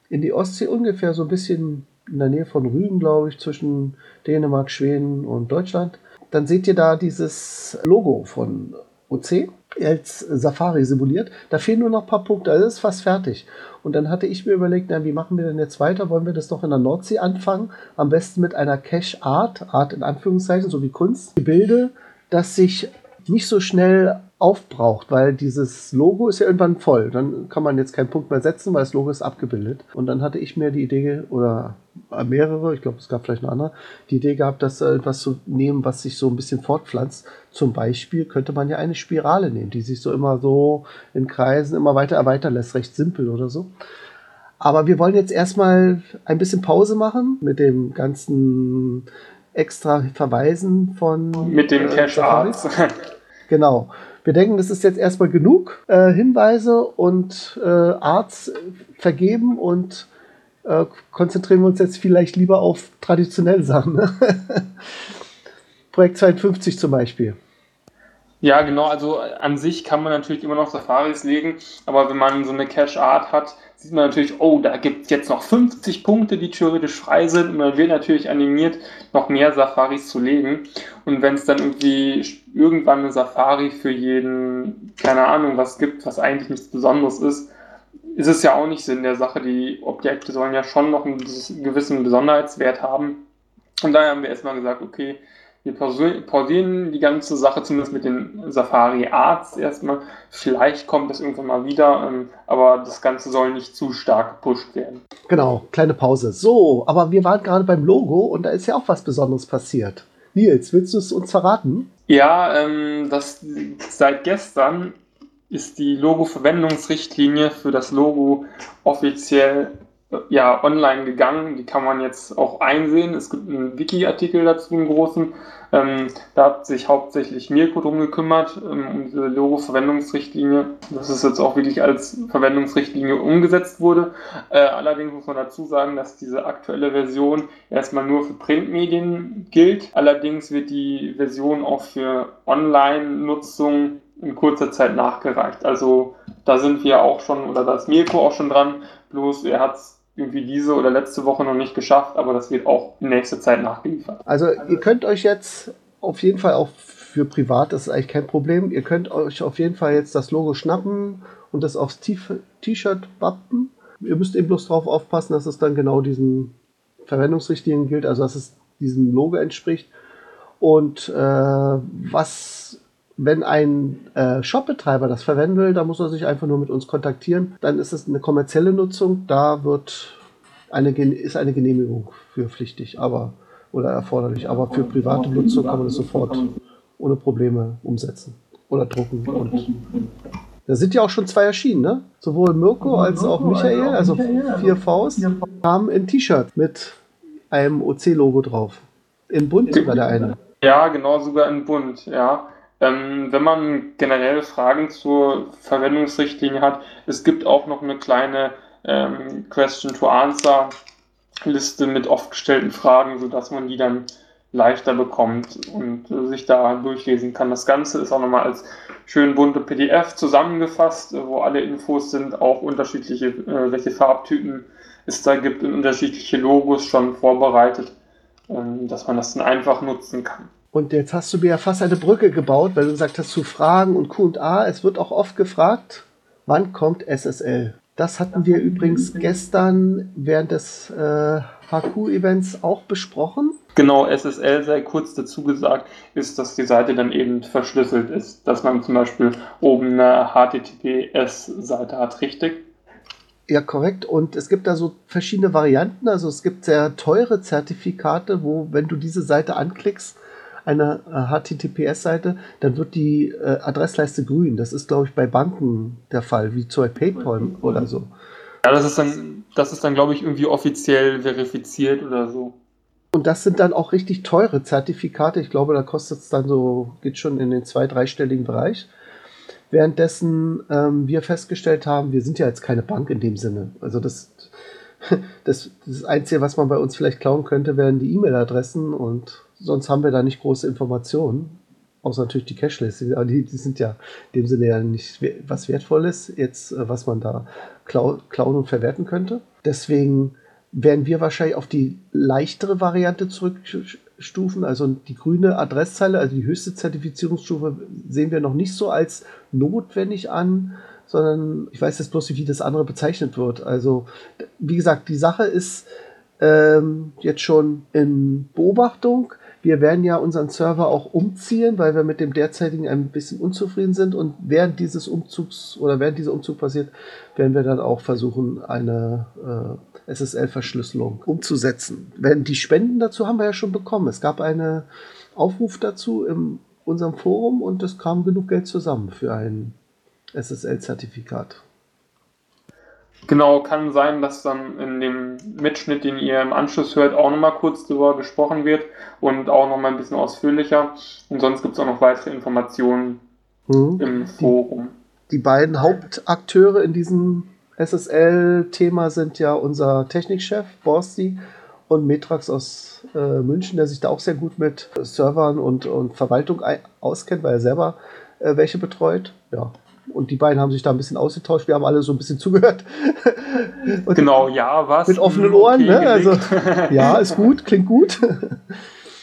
in die Ostsee ungefähr so ein bisschen in der Nähe von Rügen, glaube ich, zwischen Dänemark, Schweden und Deutschland, dann seht ihr da dieses Logo von OC als Safari simuliert. Da fehlen nur noch ein paar Punkte, also ist fast fertig. Und dann hatte ich mir überlegt, na, wie machen wir denn jetzt weiter? Wollen wir das doch in der Nordsee anfangen? Am besten mit einer Cache Art, Art in Anführungszeichen, so wie Kunst. Gebilde, das sich nicht so schnell aufbraucht, weil dieses Logo ist ja irgendwann voll. Dann kann man jetzt keinen Punkt mehr setzen, weil das Logo ist abgebildet. Und dann hatte ich mir die Idee, oder mehrere, ich glaube, es gab vielleicht eine andere, die Idee gehabt, das etwas zu nehmen, was sich so ein bisschen fortpflanzt. Zum Beispiel könnte man ja eine Spirale nehmen, die sich so immer so in Kreisen immer weiter erweitern lässt, recht simpel oder so. Aber wir wollen jetzt erstmal ein bisschen Pause machen mit dem ganzen extra Verweisen von Mit dem äh, Cash. Arts. Genau. Wir denken, das ist jetzt erstmal genug äh, Hinweise und äh, Arts vergeben und äh, konzentrieren wir uns jetzt vielleicht lieber auf traditionelle Sachen. Ne? Projekt 52 zum Beispiel. Ja, genau. Also an sich kann man natürlich immer noch Safaris legen, aber wenn man so eine Cache Art hat, sieht man natürlich, oh, da gibt es jetzt noch 50 Punkte, die theoretisch frei sind und man wird natürlich animiert, noch mehr Safaris zu legen. Und wenn es dann irgendwie irgendwann eine Safari für jeden, keine Ahnung, was gibt, was eigentlich nichts Besonderes ist, ist es ja auch nicht Sinn der Sache. Die Objekte sollen ja schon noch einen gewissen Besonderheitswert haben. Und daher haben wir erstmal gesagt, okay, wir pausi- pausieren die ganze Sache zumindest mit den Safari Arts erstmal. Vielleicht kommt das irgendwann mal wieder, ähm, aber das Ganze soll nicht zu stark gepusht werden. Genau, kleine Pause. So, aber wir waren gerade beim Logo und da ist ja auch was Besonderes passiert. Nils, willst du es uns verraten? Ja, ähm, das, seit gestern ist die Logo-Verwendungsrichtlinie für das Logo offiziell ja, online gegangen. Die kann man jetzt auch einsehen. Es gibt einen Wiki-Artikel dazu, einen großen. Ähm, da hat sich hauptsächlich Mirko drum gekümmert, ähm, um diese Logo-Verwendungsrichtlinie. Das ist jetzt auch wirklich als Verwendungsrichtlinie umgesetzt wurde. Äh, allerdings muss man dazu sagen, dass diese aktuelle Version erstmal nur für Printmedien gilt. Allerdings wird die Version auch für Online-Nutzung in kurzer Zeit nachgereicht. Also da sind wir auch schon, oder da ist Mirko auch schon dran, bloß er hat es irgendwie diese oder letzte Woche noch nicht geschafft, aber das wird auch in nächster Zeit nachgeliefert. Also ihr könnt euch jetzt auf jeden Fall auch für privat, das ist eigentlich kein Problem, ihr könnt euch auf jeden Fall jetzt das Logo schnappen und das aufs T-Shirt wappen. Ihr müsst eben bloß darauf aufpassen, dass es dann genau diesen Verwendungsrichtlinien gilt, also dass es diesem Logo entspricht. Und äh, was, wenn ein äh, Shopbetreiber das verwenden will, dann muss er sich einfach nur mit uns kontaktieren. Dann ist es eine kommerzielle Nutzung, da wird eine, ist eine Genehmigung für pflichtig, aber oder erforderlich. Aber für private Nutzung kann man das sofort ohne Probleme umsetzen oder drucken. Und da sind ja auch schon zwei erschienen, ne? Sowohl Mirko als auch Michael, also vier Vs, haben ein T-Shirt mit einem OC-Logo drauf. In bunt sogar der eine. Ja, genau, sogar in Bund, ja. Ähm, wenn man generell Fragen zur Verwendungsrichtlinie hat, es gibt auch noch eine kleine ähm, Question-to-Answer-Liste mit oft gestellten Fragen, sodass man die dann leichter bekommt und äh, sich da durchlesen kann. Das Ganze ist auch nochmal als schön bunte PDF zusammengefasst, äh, wo alle Infos sind, auch unterschiedliche, äh, welche Farbtypen es da gibt und unterschiedliche Logos schon vorbereitet, ähm, dass man das dann einfach nutzen kann. Und jetzt hast du mir ja fast eine Brücke gebaut, weil du gesagt hast, zu Fragen und Q&A. Es wird auch oft gefragt, wann kommt SSL? Das hatten wir übrigens gestern während des äh, HQ-Events auch besprochen. Genau, SSL sei kurz dazu gesagt, ist, dass die Seite dann eben verschlüsselt ist, dass man zum Beispiel oben eine HTTPS-Seite hat, richtig? Ja, korrekt. Und es gibt da so verschiedene Varianten. Also es gibt sehr teure Zertifikate, wo, wenn du diese Seite anklickst, eine HTTPS-Seite, dann wird die äh, Adressleiste grün. Das ist, glaube ich, bei Banken der Fall, wie zum Beispiel PayPal oder so. Ja, das ist dann, das ist dann, glaube ich, irgendwie offiziell verifiziert oder so. Und das sind dann auch richtig teure Zertifikate. Ich glaube, da kostet es dann so, geht schon in den zwei-, dreistelligen Bereich. Währenddessen ähm, wir festgestellt haben, wir sind ja jetzt keine Bank in dem Sinne. Also das, das, das Einzige, was man bei uns vielleicht klauen könnte, wären die E-Mail-Adressen und sonst haben wir da nicht große Informationen. Außer natürlich die Cashless. Aber die, die sind ja in dem Sinne ja nicht was Wertvolles, jetzt, äh, was man da klau klauen und verwerten könnte. Deswegen werden wir wahrscheinlich auf die leichtere Variante zurückstufen. Also die grüne Adresszeile, also die höchste Zertifizierungsstufe, sehen wir noch nicht so als notwendig an, sondern ich weiß jetzt bloß nicht, wie das andere bezeichnet wird. Also, wie gesagt, die Sache ist ähm, jetzt schon in Beobachtung. Wir werden ja unseren Server auch umziehen, weil wir mit dem derzeitigen ein bisschen unzufrieden sind. Und während dieses Umzugs oder während dieser Umzug passiert, werden wir dann auch versuchen, eine äh, SSL-Verschlüsselung umzusetzen. Wenn die Spenden dazu haben wir ja schon bekommen. Es gab einen Aufruf dazu in unserem Forum und es kam genug Geld zusammen für ein SSL-Zertifikat. Genau, kann sein, dass dann in dem Mitschnitt, den ihr im Anschluss hört, auch nochmal kurz darüber gesprochen wird und auch nochmal ein bisschen ausführlicher. Und sonst gibt es auch noch weitere Informationen hm. im Forum. Die, die beiden Hauptakteure in diesem SSL-Thema sind ja unser Technikchef Borsti und Metrax aus äh, München, der sich da auch sehr gut mit Servern und, und Verwaltung auskennt, weil er selber äh, welche betreut. Ja, und die beiden haben sich da ein bisschen ausgetauscht. Wir haben alle so ein bisschen zugehört. genau, ja, was? Mit offenen Ohren, okay, ne? Also, ja, ist gut, klingt gut.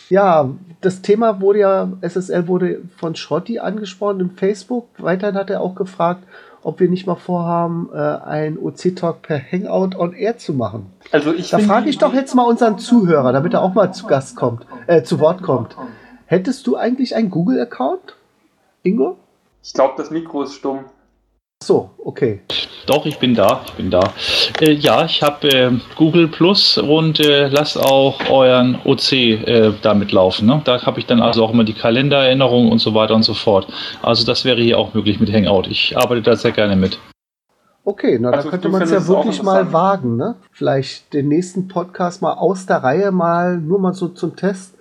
ja, das Thema wurde ja, SSL wurde von Schrotti angesprochen im Facebook. Weiterhin hat er auch gefragt, ob wir nicht mal vorhaben, äh, ein OC-Talk per Hangout on Air zu machen. Also ich da frage ich doch jetzt mal unseren Zuhörer, damit er auch mal zu Gast kommt, äh, zu Wort kommt. Hättest du eigentlich einen Google-Account, Ingo? Ich glaube, das Mikro ist stumm. So, okay. Doch, ich bin da, ich bin da. Äh, ja, ich habe äh, Google Plus und äh, lasst auch euren OC äh, damit laufen. Ne? Da habe ich dann also auch immer die Kalendererinnerungen und so weiter und so fort. Also das wäre hier auch möglich mit Hangout. Ich arbeite da sehr gerne mit. Okay, na also, da könnte man es ja wirklich mal wagen, ne? Vielleicht den nächsten Podcast mal aus der Reihe mal nur mal so zum Test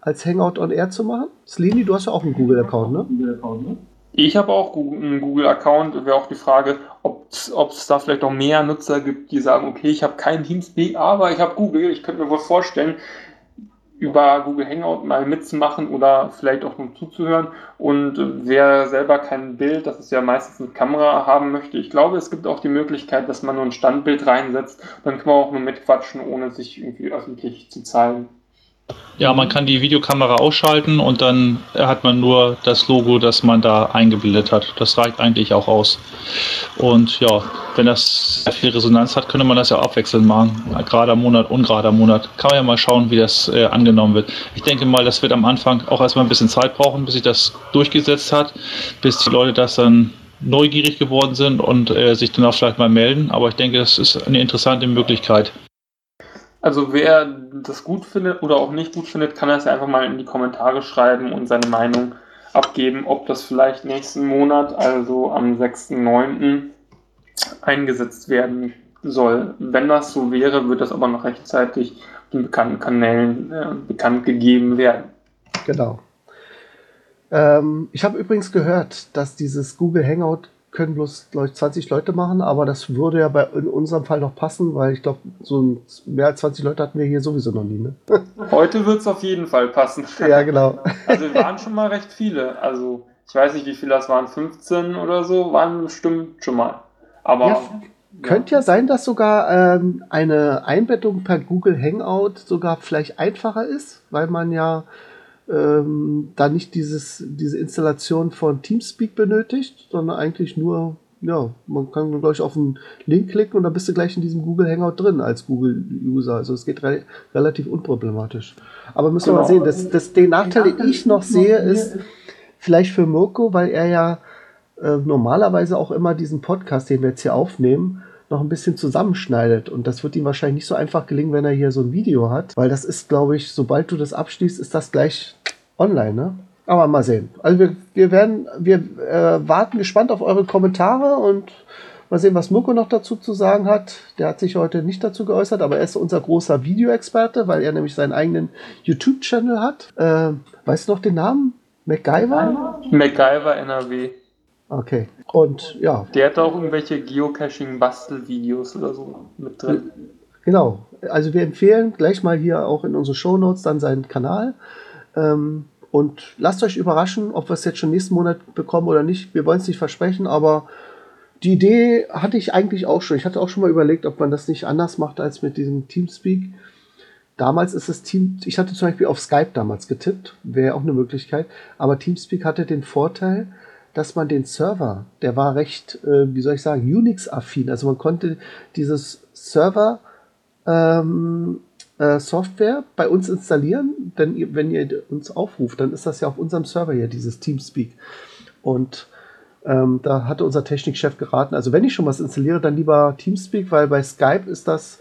als Hangout on Air zu machen. Slini, du hast ja auch einen Google-Account, ne? Google-Account, ne? Ich habe auch einen Google-Account. Wäre auch die Frage, ob es da vielleicht noch mehr Nutzer gibt, die sagen, okay, ich habe keinen Teamspeak, aber ich habe Google. Ich könnte mir wohl vorstellen, über Google Hangout mal mitzumachen oder vielleicht auch nur zuzuhören. Und wer selber kein Bild, das ist ja meistens eine Kamera, haben möchte, ich glaube, es gibt auch die Möglichkeit, dass man nur ein Standbild reinsetzt. Dann kann man auch nur mitquatschen, ohne sich irgendwie öffentlich zu zeigen. Ja, man kann die Videokamera ausschalten und dann hat man nur das Logo, das man da eingebildet hat. Das reicht eigentlich auch aus. Und ja, wenn das viel Resonanz hat, könnte man das ja abwechselnd machen. Gerader Monat, ungerader Monat. Kann man ja mal schauen, wie das äh, angenommen wird. Ich denke mal, das wird am Anfang auch erstmal ein bisschen Zeit brauchen, bis sich das durchgesetzt hat, bis die Leute das dann neugierig geworden sind und äh, sich dann auch vielleicht mal melden. Aber ich denke, das ist eine interessante Möglichkeit. Also wer das gut findet oder auch nicht gut findet, kann das ja einfach mal in die Kommentare schreiben und seine Meinung abgeben, ob das vielleicht nächsten Monat, also am 6.9. eingesetzt werden soll. Wenn das so wäre, wird das aber noch rechtzeitig den bekannten Kanälen äh, bekannt gegeben werden. Genau. Ähm, ich habe übrigens gehört, dass dieses Google Hangout können bloß, glaube ich, 20 Leute machen, aber das würde ja bei, in unserem Fall noch passen, weil ich glaube, so ein, mehr als 20 Leute hatten wir hier sowieso noch nie. Ne? Heute wird es auf jeden Fall passen. Ja, genau. Also wir waren schon mal recht viele. Also ich weiß nicht, wie viele das waren, 15 oder so, waren bestimmt schon mal. Aber Ja, Könnte ja sein, dass sogar ähm, eine Einbettung per Google Hangout sogar vielleicht einfacher ist, weil man ja ähm, da nicht dieses, diese Installation von Teamspeak benötigt, sondern eigentlich nur, ja, man kann, glaube ich, auf einen Link klicken und dann bist du gleich in diesem Google Hangout drin als Google-User. Also es geht re relativ unproblematisch. Aber müssen wir mal sehen, Genau. das, das, den Nachteil, den ich noch sehe, ist vielleicht für Mirko, weil er ja äh, normalerweise auch immer diesen Podcast, den wir jetzt hier aufnehmen, noch ein bisschen zusammenschneidet. Und das wird ihm wahrscheinlich nicht so einfach gelingen, wenn er hier so ein Video hat, weil das ist, glaube ich, sobald du das abschließt, ist das gleich online, ne? Aber mal sehen. Also wir, wir werden, wir äh, warten gespannt auf eure Kommentare und mal sehen, was Mirko noch dazu zu sagen hat. Der hat sich heute nicht dazu geäußert, aber er ist unser großer Videoexperte, weil er nämlich seinen eigenen YouTube-Channel hat. Äh, weißt du noch den Namen? MacGyver? MacGyver NRW. Okay. Und ja, Der hat auch irgendwelche Geocaching-Bastelvideos oder so mit drin. Genau. Also wir empfehlen gleich mal hier auch in unsere Shownotes dann seinen Kanal. Ähm, und lasst euch überraschen, ob wir es jetzt schon nächsten Monat bekommen oder nicht. Wir wollen es nicht versprechen, aber die Idee hatte ich eigentlich auch schon. Ich hatte auch schon mal überlegt, ob man das nicht anders macht als mit diesem Teamspeak. Damals ist es Team, ich hatte zum Beispiel auf Skype damals getippt, wäre auch eine Möglichkeit, aber Teamspeak hatte den Vorteil, dass man den Server, der war recht, äh, wie soll ich sagen, Unix-affin. Also man konnte dieses Server ähm, äh, Software bei uns installieren, denn ihr, wenn ihr uns aufruft, dann ist das ja auf unserem Server hier, dieses Teamspeak. Und ähm, da hatte unser Technikchef geraten, also wenn ich schon was installiere, dann lieber Teamspeak, weil bei Skype ist das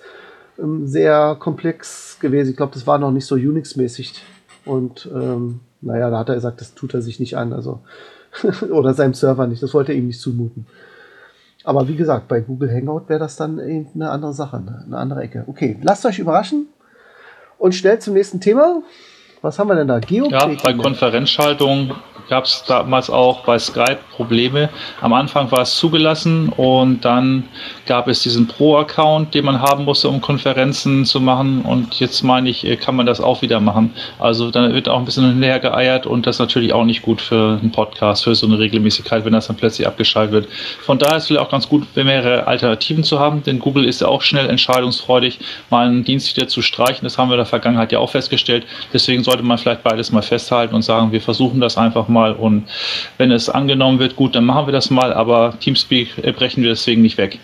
ähm, sehr komplex gewesen. Ich glaube, das war noch nicht so Unix-mäßig. Und ähm, naja, da hat er gesagt, das tut er sich nicht an. Also oder seinem Server nicht. Das wollte er ihm nicht zumuten. Aber wie gesagt, bei Google Hangout wäre das dann eben eine andere Sache, ne? eine andere Ecke. Okay, lasst euch überraschen und schnell zum nächsten Thema. Was haben wir denn da? Ja, Geocaching. bei Konferenzschaltung gab es damals auch bei Skype Probleme. Am Anfang war es zugelassen und dann gab es diesen Pro-Account, den man haben musste, um Konferenzen zu machen. Und jetzt meine ich, äh, kann man das auch wieder machen. Also dann wird auch ein bisschen hinterher geeiert und das ist natürlich auch nicht gut für einen Podcast, für so eine Regelmäßigkeit, wenn das dann plötzlich abgeschaltet wird. Von daher ist es vielleicht auch ganz gut, mehrere Alternativen zu haben, denn Google ist ja auch schnell entscheidungsfreudig, mal einen Dienst wieder zu streichen. Das haben wir in der Vergangenheit ja auch festgestellt. Deswegen sollte man vielleicht beides mal festhalten und sagen, wir versuchen das einfach mal und wenn es angenommen wird, gut, dann machen wir das mal, aber Teamspeak äh, brechen wir deswegen nicht weg.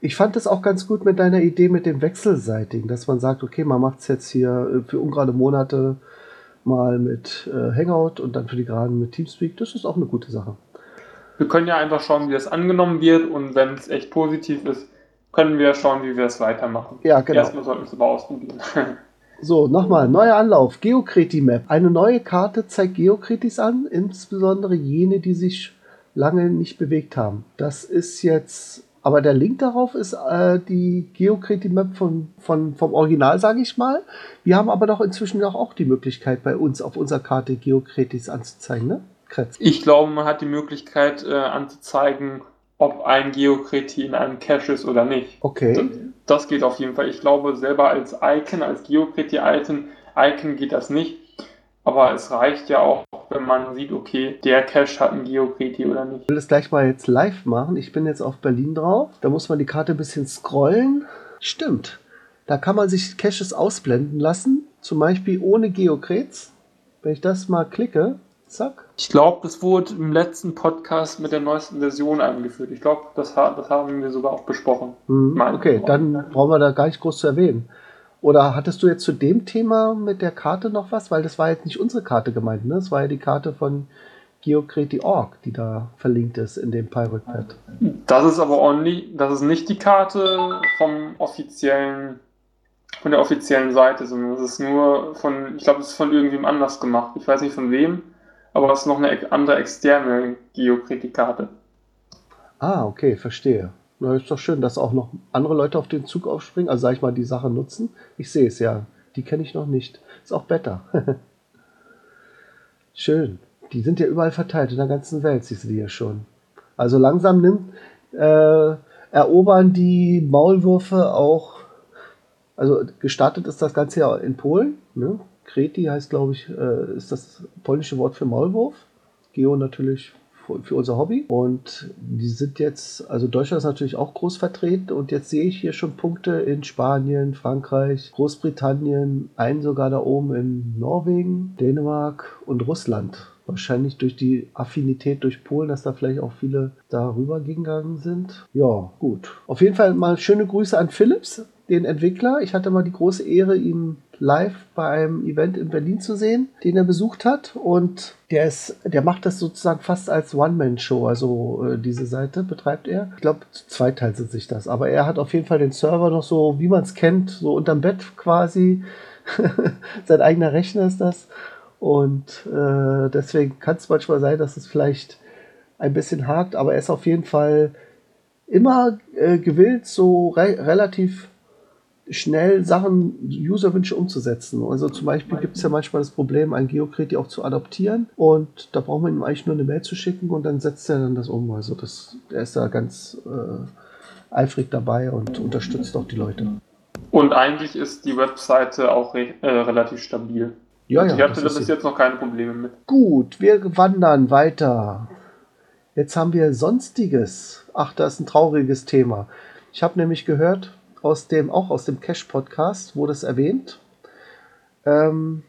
Ich fand das auch ganz gut mit deiner Idee mit dem Wechselseitigen, dass man sagt, okay, man macht es jetzt hier äh, für ungerade Monate mal mit äh, Hangout und dann für die geraden mit Teamspeak. Das ist auch eine gute Sache. Wir können ja einfach schauen, wie das angenommen wird und wenn es echt positiv ist, können wir schauen, wie wir es weitermachen. Ja, genau. Erstmal sollten wir es aber ausprobieren. So, nochmal, neuer Anlauf. Geokriti Map. Eine neue Karte zeigt Geokritis an, insbesondere jene, die sich lange nicht bewegt haben. Das ist jetzt, aber der Link darauf ist äh, die Geokriti Map von, von, vom Original, sage ich mal. Wir haben aber doch inzwischen auch, auch die Möglichkeit, bei uns auf unserer Karte Geokritis anzuzeigen, ne? Kretz. Ich glaube, man hat die Möglichkeit äh, anzuzeigen, ob ein Geokriti in einem Cache ist oder nicht. Okay. Das geht auf jeden Fall. Ich glaube, selber als Icon, als Geokriti-Icon Icon geht das nicht. Aber es reicht ja auch, wenn man sieht, okay, der Cache hat ein Geokriti oder nicht. Ich will das gleich mal jetzt live machen. Ich bin jetzt auf Berlin drauf. Da muss man die Karte ein bisschen scrollen. Stimmt. Da kann man sich Caches ausblenden lassen. Zum Beispiel ohne Geokrets. Wenn ich das mal klicke, zack. Ich glaube, das wurde im letzten Podcast mit der neuesten Version eingeführt. Ich glaube, das, das haben wir sogar auch besprochen. Hm, Mein- okay, dann brauchen wir da gar nicht groß zu erwähnen. Oder hattest du jetzt zu dem Thema mit der Karte noch was? Weil das war jetzt nicht unsere Karte gemeint, ne? Das war ja die Karte von Geokreti.org, die da verlinkt ist in dem Pirate Pad. Das ist aber only, das ist nicht die Karte vom offiziellen, von der offiziellen Seite, sondern das ist nur von, ich glaube, das ist von irgendwem anders gemacht. Ich weiß nicht von wem, aber es ist noch eine andere externe Geokritik-Karte. Ah, okay, verstehe. Na, ist doch schön, dass auch noch andere Leute auf den Zug aufspringen, also sag ich mal, die Sache nutzen. Ich sehe es ja. Die kenne ich noch nicht. Ist auch Beta. schön. Die sind ja überall verteilt in der ganzen Welt, siehst du die ja schon. Also langsam nimmt, äh, erobern die Maulwürfe auch, also gestartet ist das Ganze ja in Polen. Ne? Kreti heißt, glaube ich, äh, ist das polnische Wort für Maulwurf. Geo natürlich für unser Hobby. Und die sind jetzt, also Deutschland ist natürlich auch groß vertreten und jetzt sehe ich hier schon Punkte in Spanien, Frankreich, Großbritannien, einen sogar da oben in Norwegen, Dänemark und Russland. Wahrscheinlich durch die Affinität durch Polen, dass da vielleicht auch viele darüber gegangen sind. Ja, gut. Auf jeden Fall mal schöne Grüße an Philips, den Entwickler. Ich hatte mal die große Ehre, ihn live bei einem Event in Berlin zu sehen, den er besucht hat. Und der ist, der macht das sozusagen fast als One-Man-Show. Also äh, diese Seite betreibt er. Ich glaube, zweiteilt sich das. Aber er hat auf jeden Fall den Server noch so, wie man es kennt, so unterm Bett quasi. Sein eigener Rechner ist das. Und äh, deswegen kann es manchmal sein, dass es vielleicht ein bisschen hakt, aber er ist auf jeden Fall immer äh, gewillt, so re relativ schnell Sachen, Userwünsche umzusetzen. Also zum Beispiel gibt es ja manchmal das Problem, ein Geokreti auch zu adoptieren und da braucht man ihm eigentlich nur eine Mail zu schicken und dann setzt er dann das um. Also das, er ist da ganz äh, eifrig dabei und unterstützt auch die Leute. Und eigentlich ist die Webseite auch re äh, relativ stabil. Ja, ja, ich hatte da bis jetzt noch keine Probleme mit. Gut, wir wandern weiter. Jetzt haben wir Sonstiges. Ach, das ist ein trauriges Thema. Ich habe nämlich gehört, aus dem, auch aus dem Cache-Podcast wurde es erwähnt, ähm,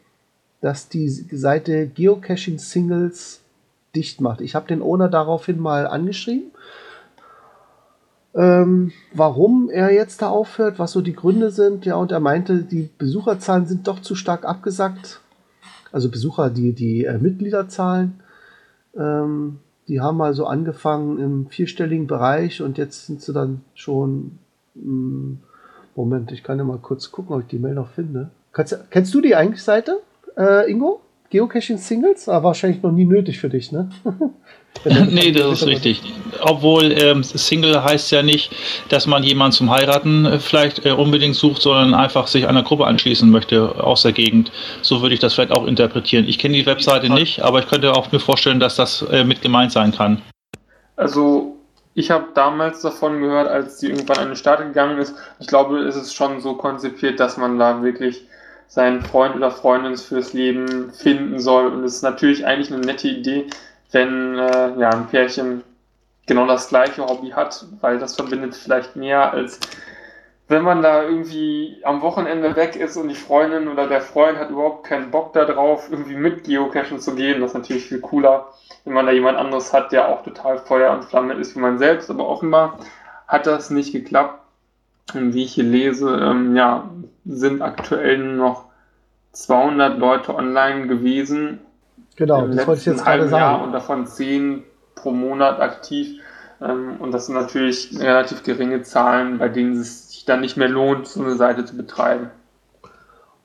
dass die Seite Geocaching Singles dicht macht. Ich habe den Owner daraufhin mal angeschrieben, ähm, warum er jetzt da aufhört, was so die Gründe sind. Ja, und er meinte, die Besucherzahlen sind doch zu stark abgesackt. Also Besucher, die, die äh, Mitgliederzahlen. Ähm, die haben mal so angefangen im vierstelligen Bereich und jetzt sind sie dann schon Moment, ich kann ja mal kurz gucken, ob ich die Mail noch finde. Kannst, kennst du die eigentlich Seite, äh, Ingo? Geocaching Singles? Ah, wahrscheinlich noch nie nötig für dich, ne? nee, das ist richtig. Obwohl ähm, Single heißt ja nicht, dass man jemanden zum Heiraten äh, vielleicht äh, unbedingt sucht, sondern einfach sich einer Gruppe anschließen möchte aus der Gegend. So würde ich das vielleicht auch interpretieren. Ich kenne die Webseite nicht, aber ich könnte auch mir vorstellen, dass das äh, mit gemeint sein kann. Also ich habe damals davon gehört, als die irgendwann an den Start gegangen ist. Ich glaube, es ist schon so konzipiert, dass man da wirklich seinen Freund oder Freundin fürs Leben finden soll. Und es ist natürlich eigentlich eine nette Idee, wenn äh, ja, ein Pärchen genau das gleiche Hobby hat, weil das verbindet vielleicht mehr als wenn man da irgendwie am Wochenende weg ist und die Freundin oder der Freund hat überhaupt keinen Bock darauf, irgendwie mit Geocachen zu gehen. Das ist natürlich viel cooler, wenn man da jemand anderes hat, der auch total Feuer und Flamme ist wie man selbst. Aber offenbar hat das nicht geklappt. Und wie ich hier lese, ähm, ja, sind aktuell noch 200 Leute online gewesen. Genau, das wollte ich jetzt gerade sagen. Jahr und davon 10 pro Monat aktiv. Ähm, und das sind natürlich relativ geringe Zahlen, bei denen es sich dann nicht mehr lohnt, so eine Seite zu betreiben.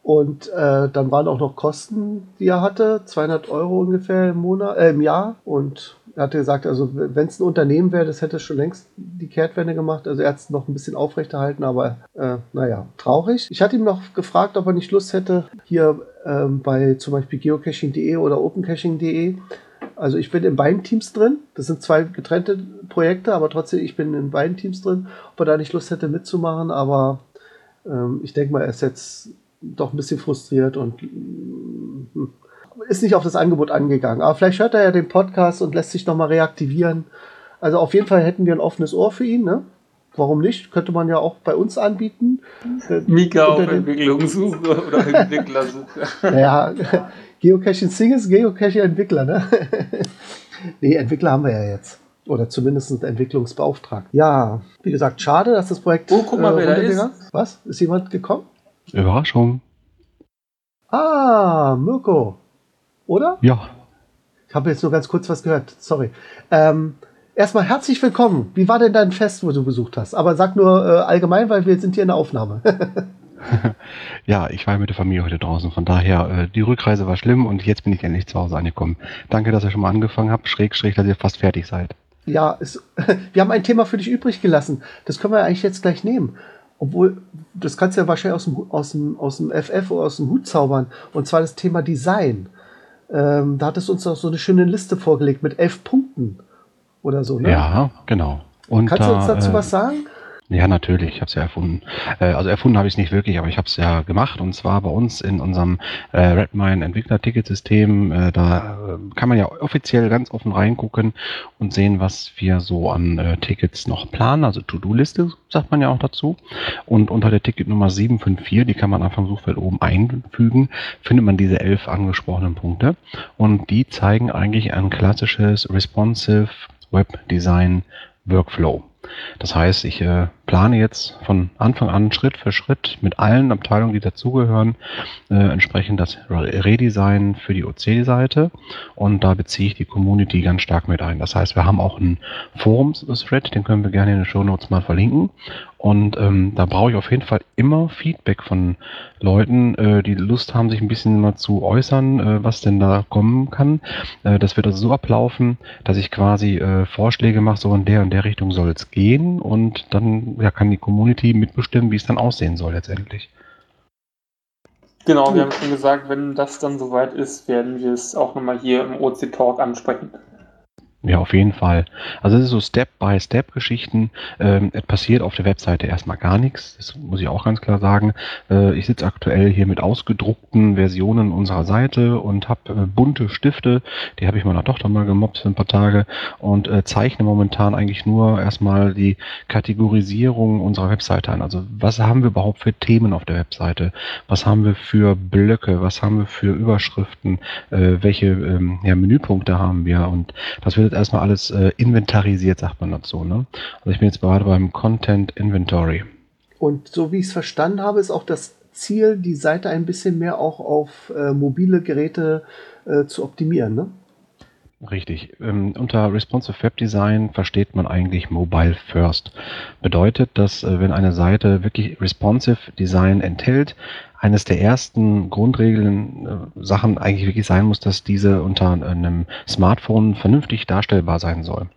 Und äh, dann waren auch noch Kosten, die er hatte, 200 Euro ungefähr im Monat, äh, im Jahr. Und er hatte gesagt, also wenn es ein Unternehmen wäre, das hätte schon längst die Kehrtwende gemacht. Also er hat es noch ein bisschen aufrechterhalten, aber äh, naja, traurig. Ich hatte ihm noch gefragt, ob er nicht Lust hätte, hier ähm, bei zum Beispiel geocaching.de oder opencaching.de. Also ich bin in beiden Teams drin. Das sind zwei getrennte Projekte, aber trotzdem, ich bin in beiden Teams drin. Ob er da nicht Lust hätte mitzumachen, aber ähm, ich denke mal, er ist jetzt doch ein bisschen frustriert und hm, ist nicht auf das Angebot angegangen. Aber vielleicht hört er ja den Podcast und lässt sich nochmal reaktivieren. Also auf jeden Fall hätten wir ein offenes Ohr für ihn, ne? Warum nicht? Könnte man ja auch bei uns anbieten. Mika auf Entwicklungssuche oder Entwicklersuche. ja, Geocaching Singles, Geocaching Entwickler, ne? nee, Entwickler haben wir ja jetzt. Oder zumindest Entwicklungsbeauftragten. Ja, wie gesagt, schade, dass das Projekt. Oh, guck mal, äh, wer da ist. Was? Ist jemand gekommen? Überraschung. Ah, Mirko. Oder? Ja. Ich habe jetzt nur ganz kurz was gehört. Sorry. Ähm, erstmal herzlich willkommen. Wie war denn dein Fest, wo du besucht hast? Aber sag nur äh, allgemein, weil wir sind hier in der Aufnahme. ja, ich war mit der Familie heute draußen. Von daher, äh, die Rückreise war schlimm und jetzt bin ich endlich zu Hause angekommen. Danke, dass ihr schon mal angefangen habt. Schräg, schräg, dass ihr fast fertig seid. Ja, es, wir haben ein Thema für dich übrig gelassen. Das können wir eigentlich jetzt gleich nehmen. Obwohl, das kannst du ja wahrscheinlich aus dem, aus dem, aus dem FF oder aus dem Hut zaubern. Und zwar das Thema Design. Ähm, da hattest du uns auch so eine schöne Liste vorgelegt mit elf Punkten. oder so, ne? Ja, genau. Und Kannst du uns dazu äh, was sagen? Ja, natürlich, ich habe es ja erfunden. Äh, also erfunden habe ich es nicht wirklich, aber ich habe es ja gemacht und zwar bei uns in unserem äh, Redmine Entwickler-Ticketsystem. Äh, da äh, kann man ja offiziell ganz offen reingucken und sehen, was wir so an Tickets noch planen. Also To-Do-Liste sagt man ja auch dazu. Und unter der Ticketnummer 754, die kann man einfach im Suchfeld oben einfügen, findet man diese elf angesprochenen Punkte und die zeigen eigentlich ein klassisches responsive Web Design Workflow. Das heißt, ich äh, plane jetzt von Anfang an Schritt für Schritt mit allen Abteilungen, die dazugehören, äh, entsprechend das Redesign für die OC-Seite und da beziehe ich die Community ganz stark mit ein. Das heißt, wir haben auch einen Forums-Thread, den können wir gerne in den Show Notes mal verlinken und ähm, da brauche ich auf jeden Fall immer Feedback von Leuten, äh, die Lust haben, sich ein bisschen mal zu äußern, äh, was denn da kommen kann. Äh, das wird also so ablaufen, dass ich quasi äh, Vorschläge mache, so in der und der Richtung soll es gehen und dann ja, kann die Community mitbestimmen, wie es dann aussehen soll letztendlich. Genau, wir haben schon gesagt, wenn das dann soweit ist, werden wir es auch nochmal hier im OC Talk ansprechen. Ja, auf jeden Fall. Also es ist so Step-by-Step-Geschichten. Ähm, es passiert auf der Webseite erstmal gar nichts. Das muss ich auch ganz klar sagen. Äh, ich sitze aktuell hier mit ausgedruckten Versionen unserer Seite und habe äh, bunte Stifte. Die habe ich meiner Tochter mal gemobbt für ein paar Tage und äh, zeichne momentan eigentlich nur erstmal die Kategorisierung unserer Webseite an. Also was haben wir überhaupt für Themen auf der Webseite? Was haben wir für Blöcke? Was haben wir für Überschriften? Äh, welche ähm, ja, Menüpunkte haben wir? Und das wird erstmal alles äh, inventarisiert, sagt man dazu. Ne? Also ich bin jetzt gerade beim Content Inventory. Und so wie ich es verstanden habe, ist auch das Ziel, die Seite ein bisschen mehr auch auf äh, mobile Geräte äh, zu optimieren, ne? Richtig. Ähm, unter Responsive Web Design versteht man eigentlich Mobile First. Bedeutet, dass äh, wenn eine Seite wirklich Responsive Design enthält, eines der ersten Grundregeln, äh, Sachen eigentlich wirklich sein muss, dass diese unter einem Smartphone vernünftig darstellbar sein soll.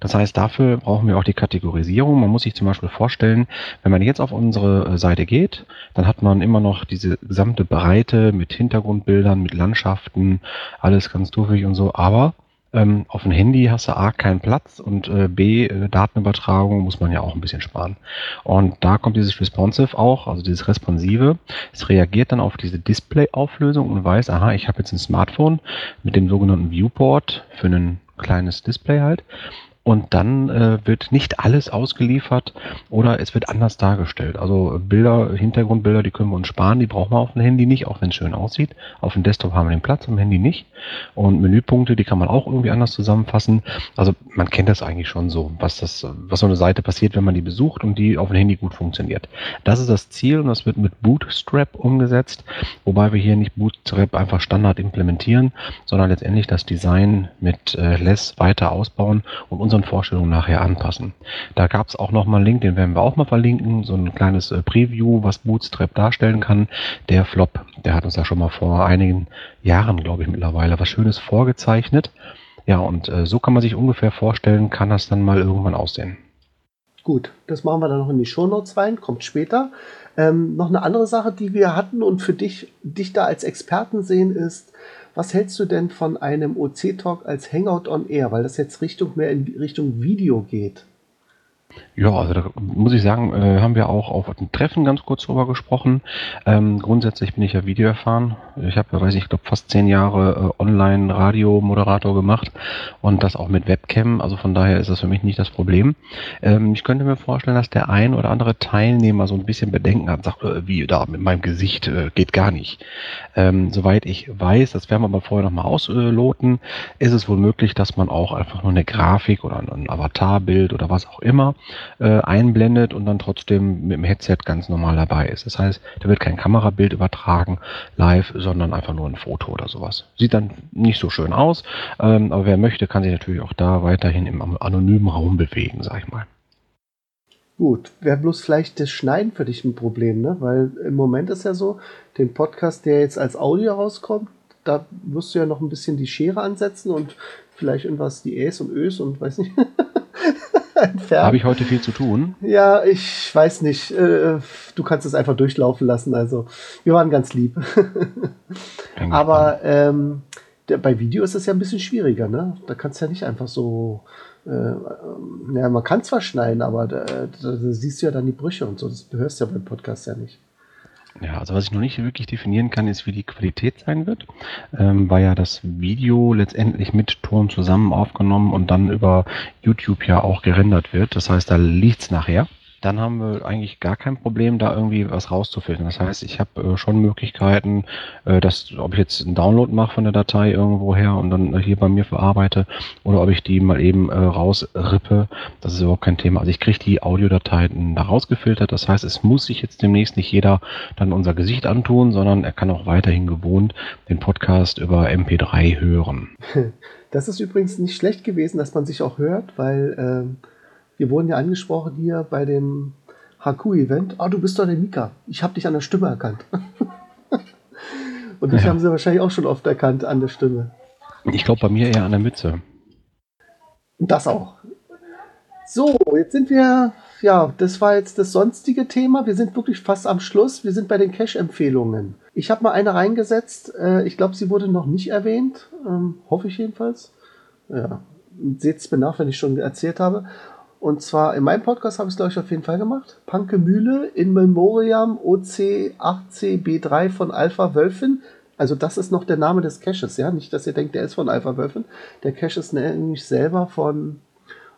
Das heißt, dafür brauchen wir auch die Kategorisierung. Man muss sich zum Beispiel vorstellen, wenn man jetzt auf unsere äh, Seite geht, dann hat man immer noch diese gesamte Breite mit Hintergrundbildern, mit Landschaften, alles ganz dürfig und so, aber ähm, auf dem Handy hast du A keinen Platz und äh, B äh, Datenübertragung muss man ja auch ein bisschen sparen. Und da kommt dieses Responsive auch, also dieses Responsive. Es reagiert dann auf diese Display-Auflösung und weiß, aha, ich habe jetzt ein Smartphone mit dem sogenannten Viewport für ein kleines Display halt und dann äh, wird nicht alles ausgeliefert oder es wird anders dargestellt. Also Bilder, Hintergrundbilder, die können wir uns sparen, die brauchen wir auf dem Handy nicht, auch wenn es schön aussieht. Auf dem Desktop haben wir den Platz, am Handy nicht. Und Menüpunkte, die kann man auch irgendwie anders zusammenfassen. Also man kennt das eigentlich schon so, was das, was so eine Seite passiert, wenn man die besucht und die auf dem Handy gut funktioniert. Das ist das Ziel und das wird mit Bootstrap umgesetzt, wobei wir hier nicht Bootstrap einfach Standard implementieren, sondern letztendlich das Design mit äh, Less weiter ausbauen und unser unseren Vorstellungen nachher anpassen. Da gab es auch noch mal einen Link, den werden wir auch mal verlinken, so ein kleines äh, Preview, was Bootstrap darstellen kann. Der Flop, der hat uns ja schon mal vor einigen Jahren, glaube ich, mittlerweile was Schönes vorgezeichnet. Ja, und äh, so kann man sich ungefähr vorstellen, kann das dann mal irgendwann aussehen. Gut, das machen wir dann noch in die Shownotes rein, kommt später. Ähm, noch eine andere Sache, die wir hatten und für dich, dich da als Experten sehen, ist, was hältst du denn von einem OC-Talk als Hangout on Air, weil das jetzt Richtung mehr in Richtung Video geht? Ja, also da muss ich sagen, äh, haben wir auch auf einem Treffen ganz kurz drüber gesprochen. Ähm, grundsätzlich bin ich ja Video erfahren. Ich habe, weiß ich, glaube fast zehn Jahre äh, Online-Radio-Moderator gemacht und das auch mit Webcam. Also von daher ist das für mich nicht das Problem. Ähm, ich könnte mir vorstellen, dass der ein oder andere Teilnehmer so ein bisschen Bedenken hat, sagt, äh, wie da mit meinem Gesicht äh, geht gar nicht. Ähm, soweit ich weiß, das werden wir aber vorher nochmal ausloten, ist es wohl möglich, dass man auch einfach nur eine Grafik oder ein Avatarbild oder was auch immer äh, einblendet und dann trotzdem mit dem Headset ganz normal dabei ist. Das heißt, da wird kein Kamerabild übertragen live, sondern einfach nur ein Foto oder sowas. Sieht dann nicht so schön aus, ähm, aber wer möchte, kann sich natürlich auch da weiterhin im anonymen Raum bewegen, sag ich mal. Gut, wäre bloß vielleicht das Schneiden für dich ein Problem, ne? Weil im Moment ist ja so, den Podcast, der jetzt als Audio rauskommt, da wirst du ja noch ein bisschen die Schere ansetzen und vielleicht irgendwas, die Äs und Ös und weiß nicht. entfernt. Habe ich heute viel zu tun? Ja, ich weiß nicht. Äh, du kannst es einfach durchlaufen lassen. Also, wir waren ganz lieb. Aber ähm, bei Video ist es ja ein bisschen schwieriger, ne? Da kannst du ja nicht einfach so äh, ja, man kann zwar schneiden, aber da, da, da, siehst du ja dann die Brüche und so. Das hörst du ja beim Podcast ja nicht. Ja, also was ich noch nicht wirklich definieren kann, ist, wie die Qualität sein wird, ähm, weil ja das Video letztendlich mit Ton zusammen aufgenommen und dann über YouTube ja auch gerendert wird. Das heißt, da liegt's nachher dann haben wir eigentlich gar kein Problem, da irgendwie was rauszufiltern. Das heißt, ich habe äh, schon Möglichkeiten, äh, dass, ob ich jetzt einen Download mache von der Datei irgendwo her und dann hier bei mir verarbeite oder ob ich die mal eben äh, rausrippe, das ist überhaupt kein Thema. Also ich kriege die Audiodateien da rausgefiltert. Das heißt, es muss sich jetzt demnächst nicht jeder dann unser Gesicht antun, sondern er kann auch weiterhin gewohnt den Podcast über MP3 hören. Das ist übrigens nicht schlecht gewesen, dass man sich auch hört, weil ähm wir wurden ja angesprochen hier bei dem Haku-Event. Ah, du bist doch der Mika. Ich habe dich an der Stimme erkannt. Und dich ja. haben sie wahrscheinlich auch schon oft erkannt an der Stimme. Ich glaube bei mir eher an der Mütze. Das auch. So, jetzt sind wir, ja, das war jetzt das sonstige Thema. Wir sind wirklich fast am Schluss. Wir sind bei den Cache-Empfehlungen. Ich habe mal eine reingesetzt. Äh, ich glaube, sie wurde noch nicht erwähnt. Ähm, hoffe ich jedenfalls. Ja, seht es mir nach, wenn ich schon erzählt habe. Und zwar in meinem Podcast habe ich es, glaube ich, auf jeden Fall gemacht. Panke Mühle in Memoriam OC8CB3 von Alpha Wölfin. Also das ist noch der Name des Caches, ja. Nicht, dass ihr denkt, der ist von Alpha Wölfin. Der Cache ist nämlich selber von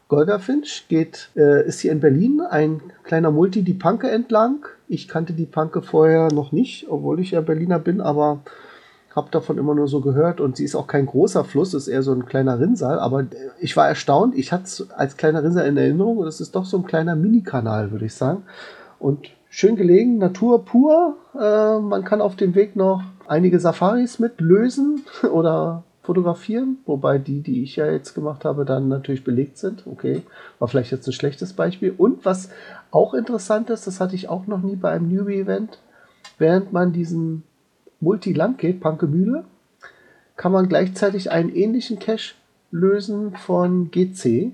Golga Finch. Geht, äh, ist hier in Berlin ein kleiner Multi die Panke entlang. Ich kannte die Panke vorher noch nicht, obwohl ich ja Berliner bin, aber habe davon immer nur so gehört und sie ist auch kein großer Fluss, ist eher so ein kleiner Rinnsal, aber ich war erstaunt, ich hatte es als kleiner Rinnsal in Erinnerung und es ist doch so ein kleiner Mini-Kanal, würde ich sagen. Und schön gelegen, Natur pur, äh, man kann auf dem Weg noch einige Safaris mit lösen oder fotografieren, wobei die, die ich ja jetzt gemacht habe, dann natürlich belegt sind. Okay, war vielleicht jetzt ein schlechtes Beispiel. Und was auch interessant ist, das hatte ich auch noch nie bei einem Newbie-Event, während man diesen Multi-Land geht, Pankemühle, kann man gleichzeitig einen ähnlichen Cache lösen von GC.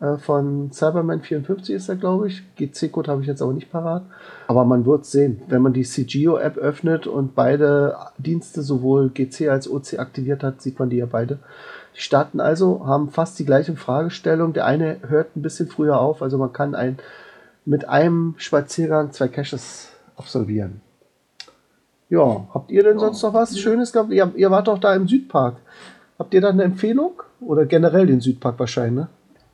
Äh, von Cyberman 54 ist er, glaube ich. GC-Code habe ich jetzt auch nicht parat. Aber man wird sehen, wenn man die CGO-App öffnet und beide Dienste, sowohl GC als OC aktiviert hat, sieht man die ja beide. Die starten also, haben fast die gleiche Fragestellung. Der eine hört ein bisschen früher auf, also man kann ein, mit einem Spaziergang zwei Caches absolvieren. Ja, habt ihr denn ja. sonst noch was Schönes gehabt? Ihr, ihr wart doch da im Südpark. Habt ihr da eine Empfehlung? Oder generell den Südpark wahrscheinlich, ne?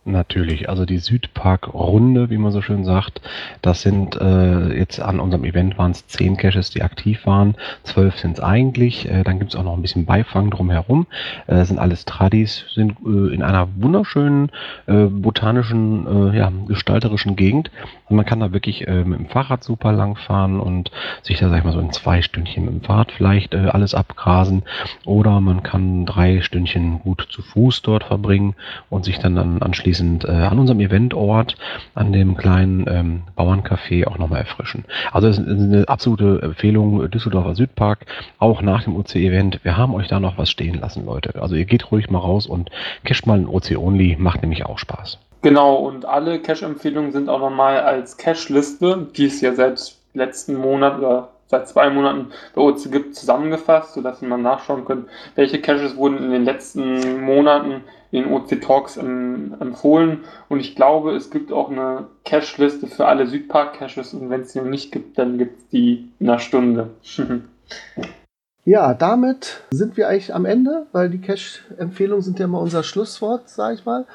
Natürlich, also die Südpark-Runde, wie man so schön sagt, das sind äh, jetzt an unserem Event waren es zehn Caches, die aktiv waren, zwölf sind es eigentlich, äh, dann gibt es auch noch ein bisschen Beifang drumherum, äh, sind alles Tradis, sind äh, in einer wunderschönen äh, botanischen, äh, ja, gestalterischen Gegend. Und man kann da wirklich mit dem Fahrrad super lang fahren und sich da, sag ich mal, so in zwei Stündchen mit dem Fahrrad vielleicht alles abgrasen. Oder man kann drei Stündchen gut zu Fuß dort verbringen und sich dann, dann anschließend anschließend äh, an unserem Eventort, an dem kleinen ähm, Bauerncafé auch nochmal erfrischen. Also es ist eine absolute Empfehlung, Düsseldorfer Südpark, auch nach dem OC-Event. Wir haben euch da noch was stehen lassen, Leute. Also ihr geht ruhig mal raus und casht mal ein OC-Only, macht nämlich auch Spaß. Genau, und alle Cache-Empfehlungen sind auch nochmal als Cache-Liste, die es ja seit letzten Monat oder seit zwei Monaten bei OC gibt, zusammengefasst, sodass mal nachschauen könnt, welche Caches wurden in den letzten Monaten in OC Talks ähm, empfohlen. Und ich glaube, es gibt auch eine Cache-Liste für alle Südpark-Caches und wenn es die noch nicht gibt, dann gibt es die in einer Stunde. ja, damit sind wir eigentlich am Ende, weil die Cache-Empfehlungen sind ja mal unser Schlusswort, sage ich mal.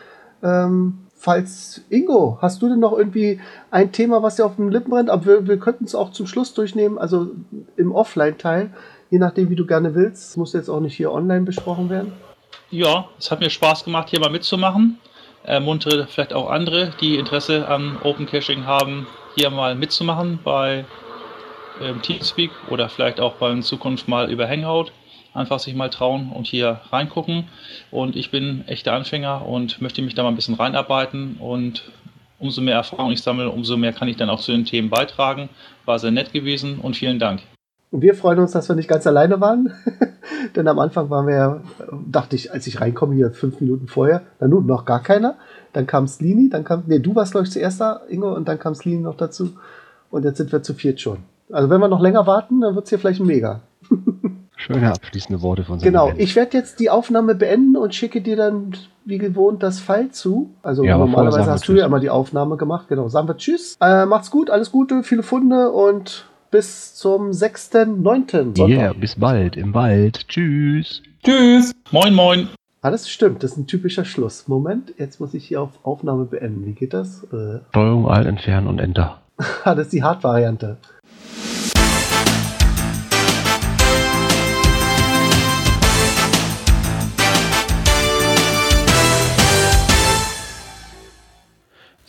Ähm, falls, Ingo, hast du denn noch irgendwie ein Thema, was dir auf den Lippen brennt? Aber wir, wir könnten es auch zum Schluss durchnehmen, also im Offline-Teil, je nachdem, wie du gerne willst. Das muss jetzt auch nicht hier online besprochen werden. Ja, es hat mir Spaß gemacht, hier mal mitzumachen. Ermuntere vielleicht auch andere, die Interesse an Open Caching haben, hier mal mitzumachen bei ähm, Teamspeak oder vielleicht auch bei in Zukunft mal über Hangout einfach sich mal trauen und hier reingucken. Und ich bin echter Anfänger und möchte mich da mal ein bisschen reinarbeiten. Und umso mehr Erfahrung ich sammle, umso mehr kann ich dann auch zu den Themen beitragen. War sehr nett gewesen und vielen Dank. Und wir freuen uns, dass wir nicht ganz alleine waren. Denn am Anfang waren wir ja, dachte ich, als ich reinkomme, hier fünf Minuten vorher, dann nun noch gar keiner. Dann kam Slini, dann kam, nee, du warst, glaube ich, zuerst da, Ingo, und dann kam Slini noch dazu. Und jetzt sind wir zu viert schon. Also wenn wir noch länger warten, dann wird es hier vielleicht ein Mega. Schöne abschließende Worte von Genau, Event. ich werde jetzt die Aufnahme beenden und schicke dir dann wie gewohnt das Pfeil zu. Also Ja, normalerweise hast du ja immer die Aufnahme gemacht. Genau, sagen wir Tschüss. Äh, macht's gut, alles Gute, viele Funde und bis zum 6.9. Sonntag. Yeah, bis bald im Wald. Tschüss. Tschüss. Moin, moin. Alles stimmt, das ist ein typischer Schluss. Moment, jetzt muss ich hier auf Aufnahme beenden. Wie geht das? Äh, Steuerung, Alt, entfernen und Enter. ah, das ist die Hard-Variante.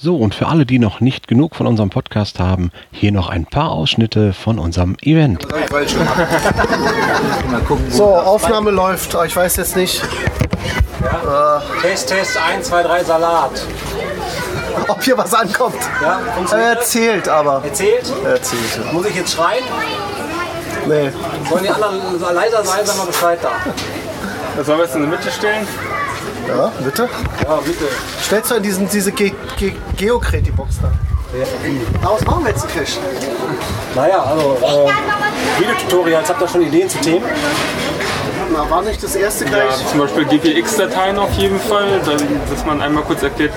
So, und für alle, die noch nicht genug von unserem Podcast haben, hier noch ein paar Ausschnitte von unserem Event. So, Aufnahme läuft. Ich weiß jetzt nicht, Test, Test, 1, 2, 3, Salat. ob hier was ankommt. Ja, Er erzählt aber. Erzählt? Er erzählt. Muss ich jetzt schreien? Nee. Sollen die anderen leiser sein, sag mal Bescheid da. Sollen wir jetzt in der Mitte stellen? Ja, bitte? Ja, bitte. Stellst du in diesen, diese Ge Ge Geocreti-Box da? Daraus machen wir jetzt Cache. Naja, also, äh, Videotutorials, habt ihr schon Ideen zu Themen? Na, war nicht das erste Ja, gleich? zum Beispiel GPX-Dateien auf jeden Fall, dass man einmal kurz erklärt,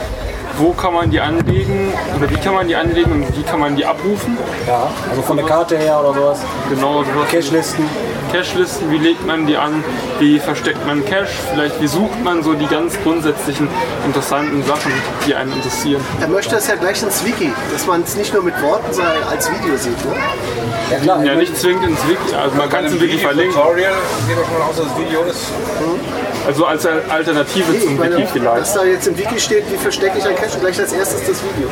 wo kann man die anlegen oder wie kann man die anlegen und wie kann man die abrufen. Ja, also von der Karte her oder sowas. Genau, sowas. Cache-Listen. Cache-Listen, wie legt man die an, wie versteckt man Cache, vielleicht wie sucht man so die ganz grundsätzlichen interessanten Sachen, die einen interessieren. Er möchte es ja gleich ins Wiki, dass man es nicht nur mit Worten, sondern als Video sieht. Ne? Ja klar, Ja, nicht zwingend ins Wiki, also man kann es im Wiki verlinken. Tutorial geht doch schon aus, dass das Video ist. Also als Alternative zum Ich meine, Wiki vielleicht. dass da jetzt im Wiki steht, wie verstecke ich ein Cache, gleich als erstes das Video.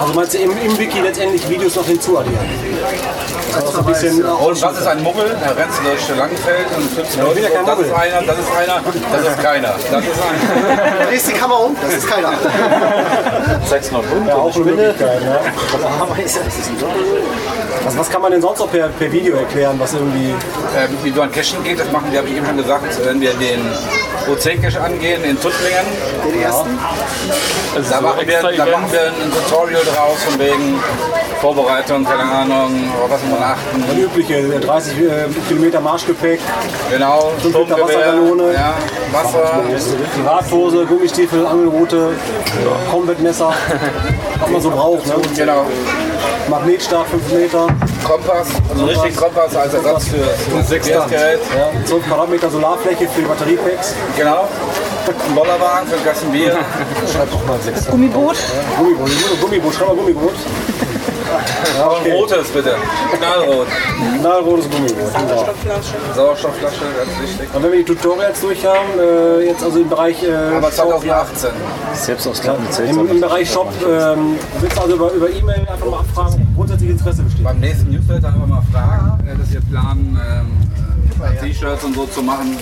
also meinst du im, im Wiki letztendlich Videos noch hinzuaddieren? Also ein bisschen Und das ist ein Muggel, der rennt durch Langenfeld und fliegt Ja, ich bin ja Das ist einer, das ist einer, das ist keiner. Das ist einer. Drehst die Kamera um, das ist keiner. ja, auch eine Möglichkeit. Ne? Also was kann man denn sonst noch per, per Video erklären, was irgendwie... Äh, wie du an Cachen geht, das machen wir, habe ich eben schon gesagt, wenn wir den OC-Cache angehen in Tuttlingen, Den ersten. Also da, so machen wir, da machen wir ein Tutorial draus von wegen Vorbereitung, keine Ahnung, was muss man achten. Das übliche, äh, 30 äh, Kilometer Marschgepäck, Genau, Fünf Liter Wasserkanone. ja, Wasser, Radhose, Gummistiefel, Angelrute, Combat-Messer, was man so braucht. Ne? genau, Magnetstab 5 Meter, Kompass, also richtig Kompass als Ersatz für, das GPS-Gerät. ja, 12 Quadratmeter Solarfläche für die Batteriepacks, Genau. Ein Bollerwagen für ein Kasten Bier. Gummiboot. Gummiboot, Gummiboot, schreib mal Gummiboot. Ja, Ein okay. rotes bitte. Knallrot. Knallrotes Gummiboot. Genau. Sauerstoffflasche, ganz wichtig. Und wenn wir die Tutorials durch haben, äh, jetzt also im Bereich äh, Aber Shop, 2018. Selbst aus Klappen zählt im, im Bereich Shop ähm, willst du also über über E-Mail einfach mal abfragen, grundsätzlich Interesse besteht. Beim nächsten Newsletter haben wir mal Fragen, äh, dass wir planen, ähm, äh, T-Shirts und so zu machen.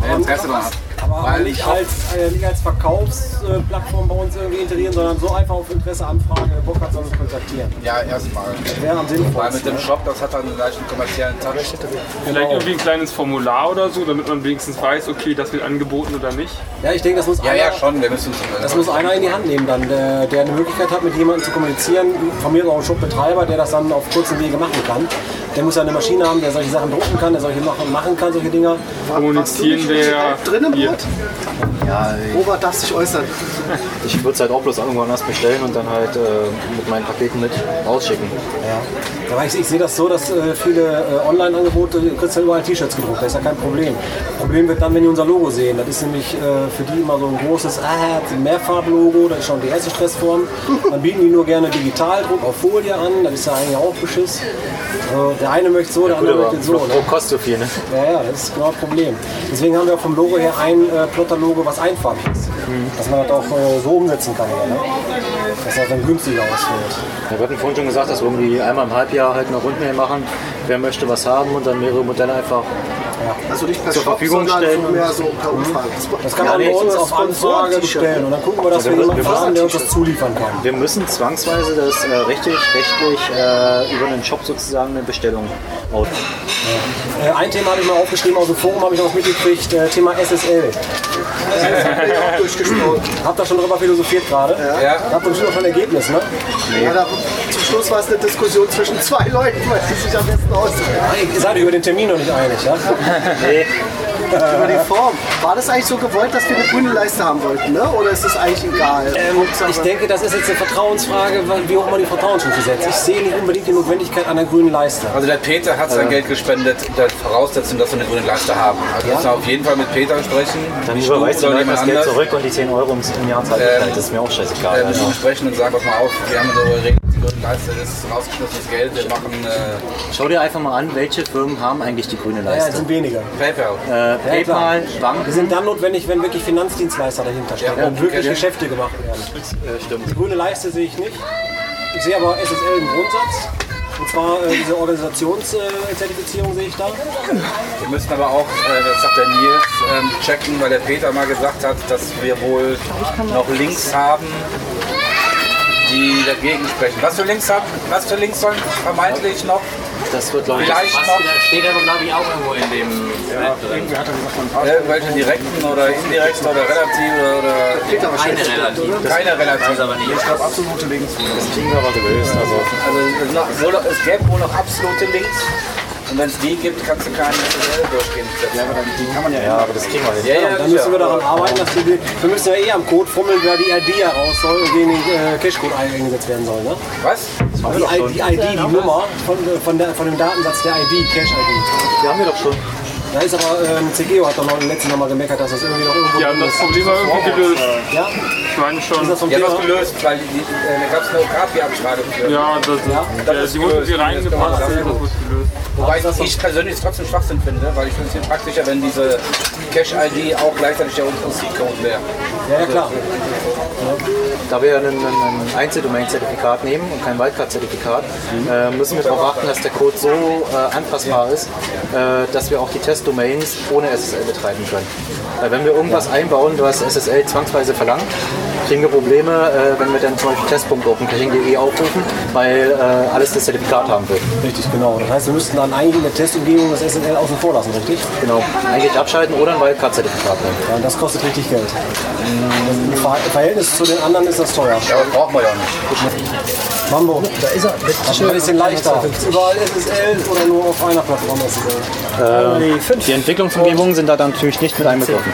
Wer Interesse daran hat. Aber Weil nicht als, äh, nicht als Verkaufsplattform bei uns irgendwie integrieren, sondern so einfach auf Interesse anfragen, wer Bock hat, soll uns kontaktieren. Ja, erstmal. Das wäre am Weil sinnvollsten. mit dem Shop, das hat dann einen leichten kommerziellen Touch. Vielleicht irgendwie ein kleines Formular oder so, damit man wenigstens weiß, okay, das wird angeboten oder nicht. Ja, ich denke, das muss Ja, einer, ja, schon. Wir müssen Das muss einer in die Hand nehmen, dann, der, der eine Möglichkeit hat, mit jemandem zu kommunizieren. Von mir auch ein Shopbetreiber, der das dann auf kurzen Wege machen kann. Der muss ja eine Maschine haben, der solche Sachen drucken kann, der solche machen kann, solche Dinger. Kommunizieren wir drin im. Boot? Ja, Robert darf sich äußern. ich würde es halt auch bloß irgendwann erst bestellen und dann halt äh, mit meinen Paketen mit rausschicken. Ja, aber ich, ich sehe das so, dass äh, viele äh, Online-Angebote, du kriegst ja überall T-Shirts gedruckt, das ist ja kein Problem. Problem wird dann, wenn die unser Logo sehen. Das ist nämlich äh, für die immer so ein großes ah, Mehrfarblogo, das ist schon die erste Stressform. Dann bieten die nur gerne Digitaldruck auf Folie an, das ist ja eigentlich auch Beschiss. Also, der eine möchte so, der Gut, andere möchte so. Ne? Kostet so viel, ne? Ja, ja, das ist genau das Problem. Deswegen haben wir auch vom Logo her ein äh, Plotter-Logo, was einfarbig Dass man das auch äh, so umsetzen kann. Ja, ne? Dass das dann günstiger ausfällt. Ja, wir hatten vorhin schon gesagt, dass wir irgendwie einmal im Halbjahr halt eine Rundmail machen. Wer möchte was haben und dann mehrere Modelle einfach. Also nicht per Zur Shop, Verfügung stellen mehr so per Umfrage. Das kann man Ja, bei nee, uns auf Anfrage bestellen. Und dann gucken wir, dass Ja, wir wir jemanden müssen- haben, der uns das zuliefern kann. Wir müssen zwangsweise das äh, rechtlich, rechtlich äh, über einen Shop sozusagen eine Bestellung aus. Äh, ein Thema habe ich mal aufgeschrieben, aus dem Forum habe ich noch was mitgekriegt, äh, Thema SSL. auch durchgesprochen. Habt ihr schon darüber philosophiert gerade? Ja. Habt ihr bestimmt auch schon ein Ergebnis, ne? Ja, da, zum Schluss war es eine Diskussion zwischen zwei Leuten, weil sie sich am besten aussuchen. Ihr seid über den Termin noch nicht einig, ja? Nee, Über die Form. War das eigentlich so gewollt, dass wir eine grüne Leiste haben wollten, ne? oder ist das eigentlich egal? Ähm, ich denke, das ist jetzt eine Vertrauensfrage, wie hoch man die Vertrauensstufe setzt. Ich sehe nicht unbedingt die Notwendigkeit einer grünen Leiste. Also der Peter hat sein Geld gespendet, der Voraussetzung, dass wir eine grüne Leiste haben. Also wir müssen auf jeden Fall mit Peter sprechen. Dann überweist du das Geld zurück und die 10 Euro im Jahr zahlt Ähm. Das ist mir auch scheißegal. Äh, müssen Also. wir sprechen und sagen, pass mal auf, wir haben darüber geredet, die Leiste das ist rausgeschmissenes Geld, wir machen äh, Schau dir einfach mal an, welche Firmen haben eigentlich die grüne Ja, es Leiste. sind weniger. PayPal. Äh, PayPal, Die Banken. sind dann notwendig, wenn wirklich Finanzdienstleister dahinter stehen Ja, und wirklich okay. Geschäfte gemacht werden. Äh, stimmt. Die grüne Leiste sehe ich nicht. Ich sehe aber SSL im Grundsatz. Und zwar äh, diese Organisationszertifizierung sehe ich da. Wir müssen aber auch, äh, das sagt der Nils, ähm, checken, weil der Peter mal gesagt hat, dass wir wohl noch Links haben, die dagegen sprechen. Was für Links haben? Was für Links sollen vermeintlich noch? Das wird, glaube ich, Vielleicht noch steht aber, glaube ich, auch irgendwo in dem. irgendwelche direkten oder indirekten oder relativ oder, oder Keine relativ. keine relativ. aber nicht. Ich glaube, absolute Links. Das kriegen wir aber gelöst. Also, Also es, noch, es gäbe wohl noch absolute Links. Und wenn es die gibt, kannst du keine SSL durchgehen. Ja, aber die kann man ja ja, aber das kriegen wir hin. Ja, ja, Dann müssen wir daran arbeiten, dass wir, die, wir müssen ja eh am Code fummeln, wer die ID heraus soll und den äh, Cashcode eingesetzt werden soll. Ne? Was? Die, I- die ID, die Nummer von, äh, von, der, von dem Datensatz der ID, Cache-ID. Die haben wir doch schon. Da ist aber ähm, CGO hat doch noch letzten Mal gemeckert, dass das irgendwie noch irgendwo Ja, das ist. Problem war irgendwie gelöst. Ja, Ich meine ist schon. das vom Die haben das gelöst, weil die, die, äh, da gab es eine OKP-Abschreibung für. Ja, das, das ja, ist die wurden gelöst. hier reingepasst, Das ja, ist das wurde gelöst. Wobei ich persönlich es trotzdem Schwachsinn finde, weil ich finde es viel praktischer, wenn diese Cache-ID auch gleichzeitig der unsere C-Code wäre. Ja, ja, klar. Da wir ein, ein Einzeldomain-Zertifikat nehmen und kein Wildcard-Zertifikat, äh, müssen wir darauf achten, dass der Code so äh, anpassbar ist, äh, dass wir auch die Testdomains ohne SSL betreiben können. Weil wenn wir irgendwas einbauen, was SSL zwangsweise verlangt, kriegen wir Probleme, äh, wenn wir dann zum Beispiel test.opencaching.de aufrufen, weil äh, alles das Zertifikat haben will. Richtig, genau. Das heißt, wir müssten dann eigentlich in der Testumgebung das SSL außen vor lassen, richtig? Genau, eigentlich abschalten oder ein Wildcard-Zertifikat nehmen. Ja, und das kostet richtig Geld. Im Ver- Verhältnis zu den anderen ist das teuer. Ja, aber brauchen wir ja nicht. Mambo, da ist er. Das ist ein bisschen leichter. Überall SSL oder nur auf einer Plattform SSL? Die Entwicklungsumgebungen sind da dann natürlich nicht mit einbegriffen.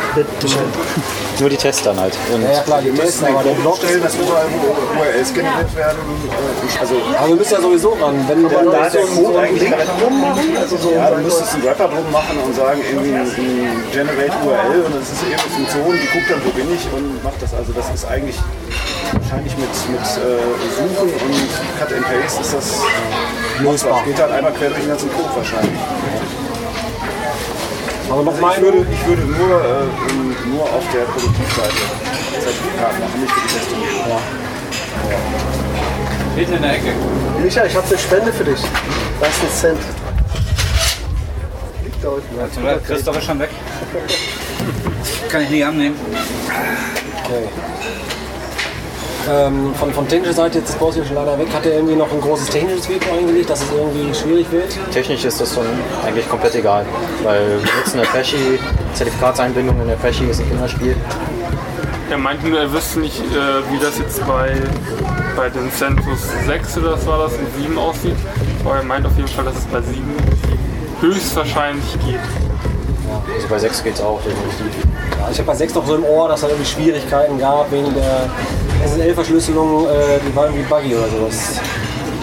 Nur die Tests dann halt. Und Ja, ja klar, die Tests, aber der Blog stellen, dass überall wo URLs generiert werden. Also Aber wir müssen ja sowieso ran. Wenn man da so der ein- so Code ein eigentlich drum machen. Also so, ja, dann müsstest du einen Wrapper drum machen und sagen, irgendwie ein, Generate URL und das ist irgendeine Funktion, die guckt dann, wo bin ich und macht das. Also das ist eigentlich wahrscheinlich mit, mit äh, Suchen und Cut and Paste ist das lösbar. Geht halt einmal quer durch den ganzen Code wahrscheinlich. Aber noch Also mal ich würde, ich würde nur, äh, nur auf der Produktivseite Zertifikat machen, nicht für die Testung. Hinten in der Ecke. Micha, ich habe eine Spende für dich. Da ist ein Cent. Liegt da unten. Christoph ist schon weg. Kann ich nie annehmen. Ähm, von, von technischer Seite, jetzt ist Boss hier schon leider weg, hat er irgendwie noch ein großes technisches Video eingelegt, dass es irgendwie schwierig wird. technisch ist das schon eigentlich komplett egal. Weil wir nutzen eine Apache, Zertifikatseinbindung in Apache ist ein Kinderspiel. Er meinte nur, er wüsste nicht, äh, wie das jetzt bei, bei den Centus 6 oder was war das, und 7 aussieht. Aber er meint auf jeden Fall, dass es bei 7 höchstwahrscheinlich geht. Also bei 6 geht es auch definitiv. Ja, ich habe bei 6 noch so im Ohr, dass es irgendwie Schwierigkeiten gab wegen der SSL-Verschlüsselung, äh, die war irgendwie buggy oder sowas.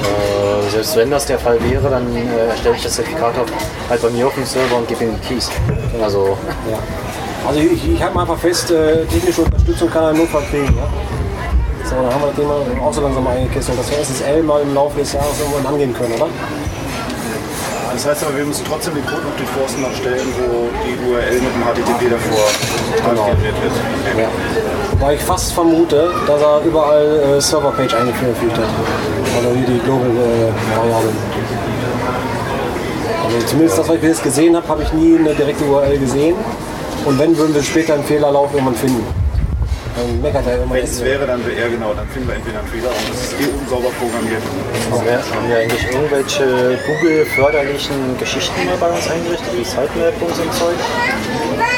Äh, selbst wenn das der Fall wäre, dann äh, erstelle ich das Zertifikat auf, halt bei mir auf dem Server und gebe ihm die Keys. Also Ja. Also ich, ich halte mal einfach fest, äh, technische Unterstützung kann er im Notfall kriegen. Ja? So, dann haben wir das Thema auch so langsam eingekesselt, dass wir SSL mal im Laufe des Jahres irgendwann angehen können, oder? Das heißt aber, wir müssen trotzdem den Code noch durchforsten noch stellen, wo die URL mit dem HTTP davor generiert wird. Ja. Wobei ich fast vermute, dass er überall äh, Server-Page eingefügt hat. Oder hier die Global-Variable. also zumindest das, was ich bis jetzt gesehen habe, habe ich nie eine direkte URL gesehen. Und wenn, würden wir später einen Fehlerlauf irgendwann finden. Dann meckert er immer. Wenn es wäre, dann wäre er genau, dann finden wir entweder einen Fehler und es ist eh unsauber programmiert. haben wir, haben wir eigentlich irgendwelche Google-förderlichen Geschichten mal bei uns eingerichtet, wie Sitemap und so ein Zeug?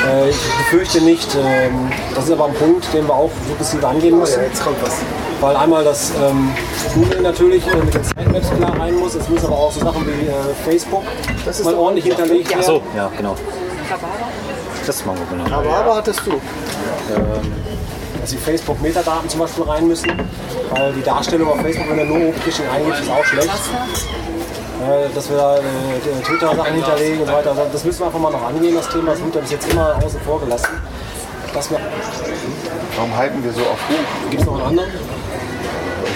Äh, ich befürchte nicht. Ähm, das ist aber ein Punkt, den wir auch sukzessive angehen müssen. jetzt kommt was. Weil einmal das ähm, Google natürlich äh, mit den Sitemaps klar rein muss. Es müssen aber auch so Sachen wie äh, Facebook mal ordentlich hinterlegt werden. Achso, ja genau. Das machen wir genau. Aber, aber hattest du. Ähm, dass die Facebook-Metadaten zum Beispiel rein müssen, weil die Darstellung auf Facebook, wenn du nur Open-Caching eingibst, ist auch schlecht. Äh, dass wir da äh, Twitter-Sachen hinterlegen und so weiter. Also das müssen wir einfach mal noch angehen, das Thema. Das wird bis jetzt immer außen vor gelassen. Das wir Warum halten wir so auf hoch? Gibt es noch einen anderen?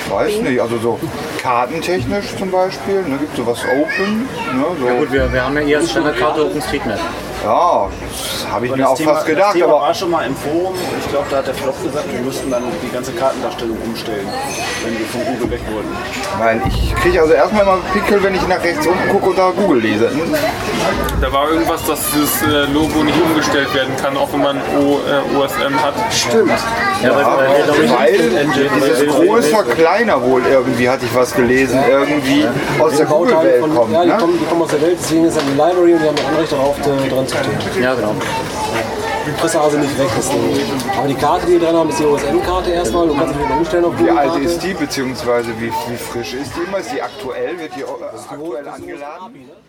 Ich weiß nicht, also so kartentechnisch zum Beispiel, ne, gibt sowas Open. Ne, so. Ja gut, wir, wir haben ja eher als Standardkarte OpenStreetMap. Ja, das habe ich Aber mir das auch Thema, fast gedacht. Das Thema Aber war schon mal im Forum. Ich glaube, da hat der Flop gesagt, wir müssten dann die ganze Kartendarstellung umstellen, wenn wir von Google weg wollten. weil ich kriege also erstmal immer Pickel, wenn ich nach rechts unten gucke und da Google lese. Da war irgendwas, dass das äh, Logo nicht umgestellt werden kann, auch wenn man o, äh, OSM hat. Stimmt. Ja, weil, weil, dieses Groß verkleinern wohl irgendwie, hatte ich was gelesen, irgendwie aus der Google-Welt kommt. ja, die, Ne? kommen, die kommen aus der Welt, deswegen ist es eine Library und die haben ein Anrecht darauf, dran zu stehen. ja, genau. Die du also nicht weg. Ding. Aber die Karte, die wir drin haben, ist die OSM-Karte erstmal. Du kannst wieder umstellen auf Wie alt ist die, beziehungsweise wie, wie frisch ist die immer? Ist die aktuell? Wird die aktuell angeladen? Ne?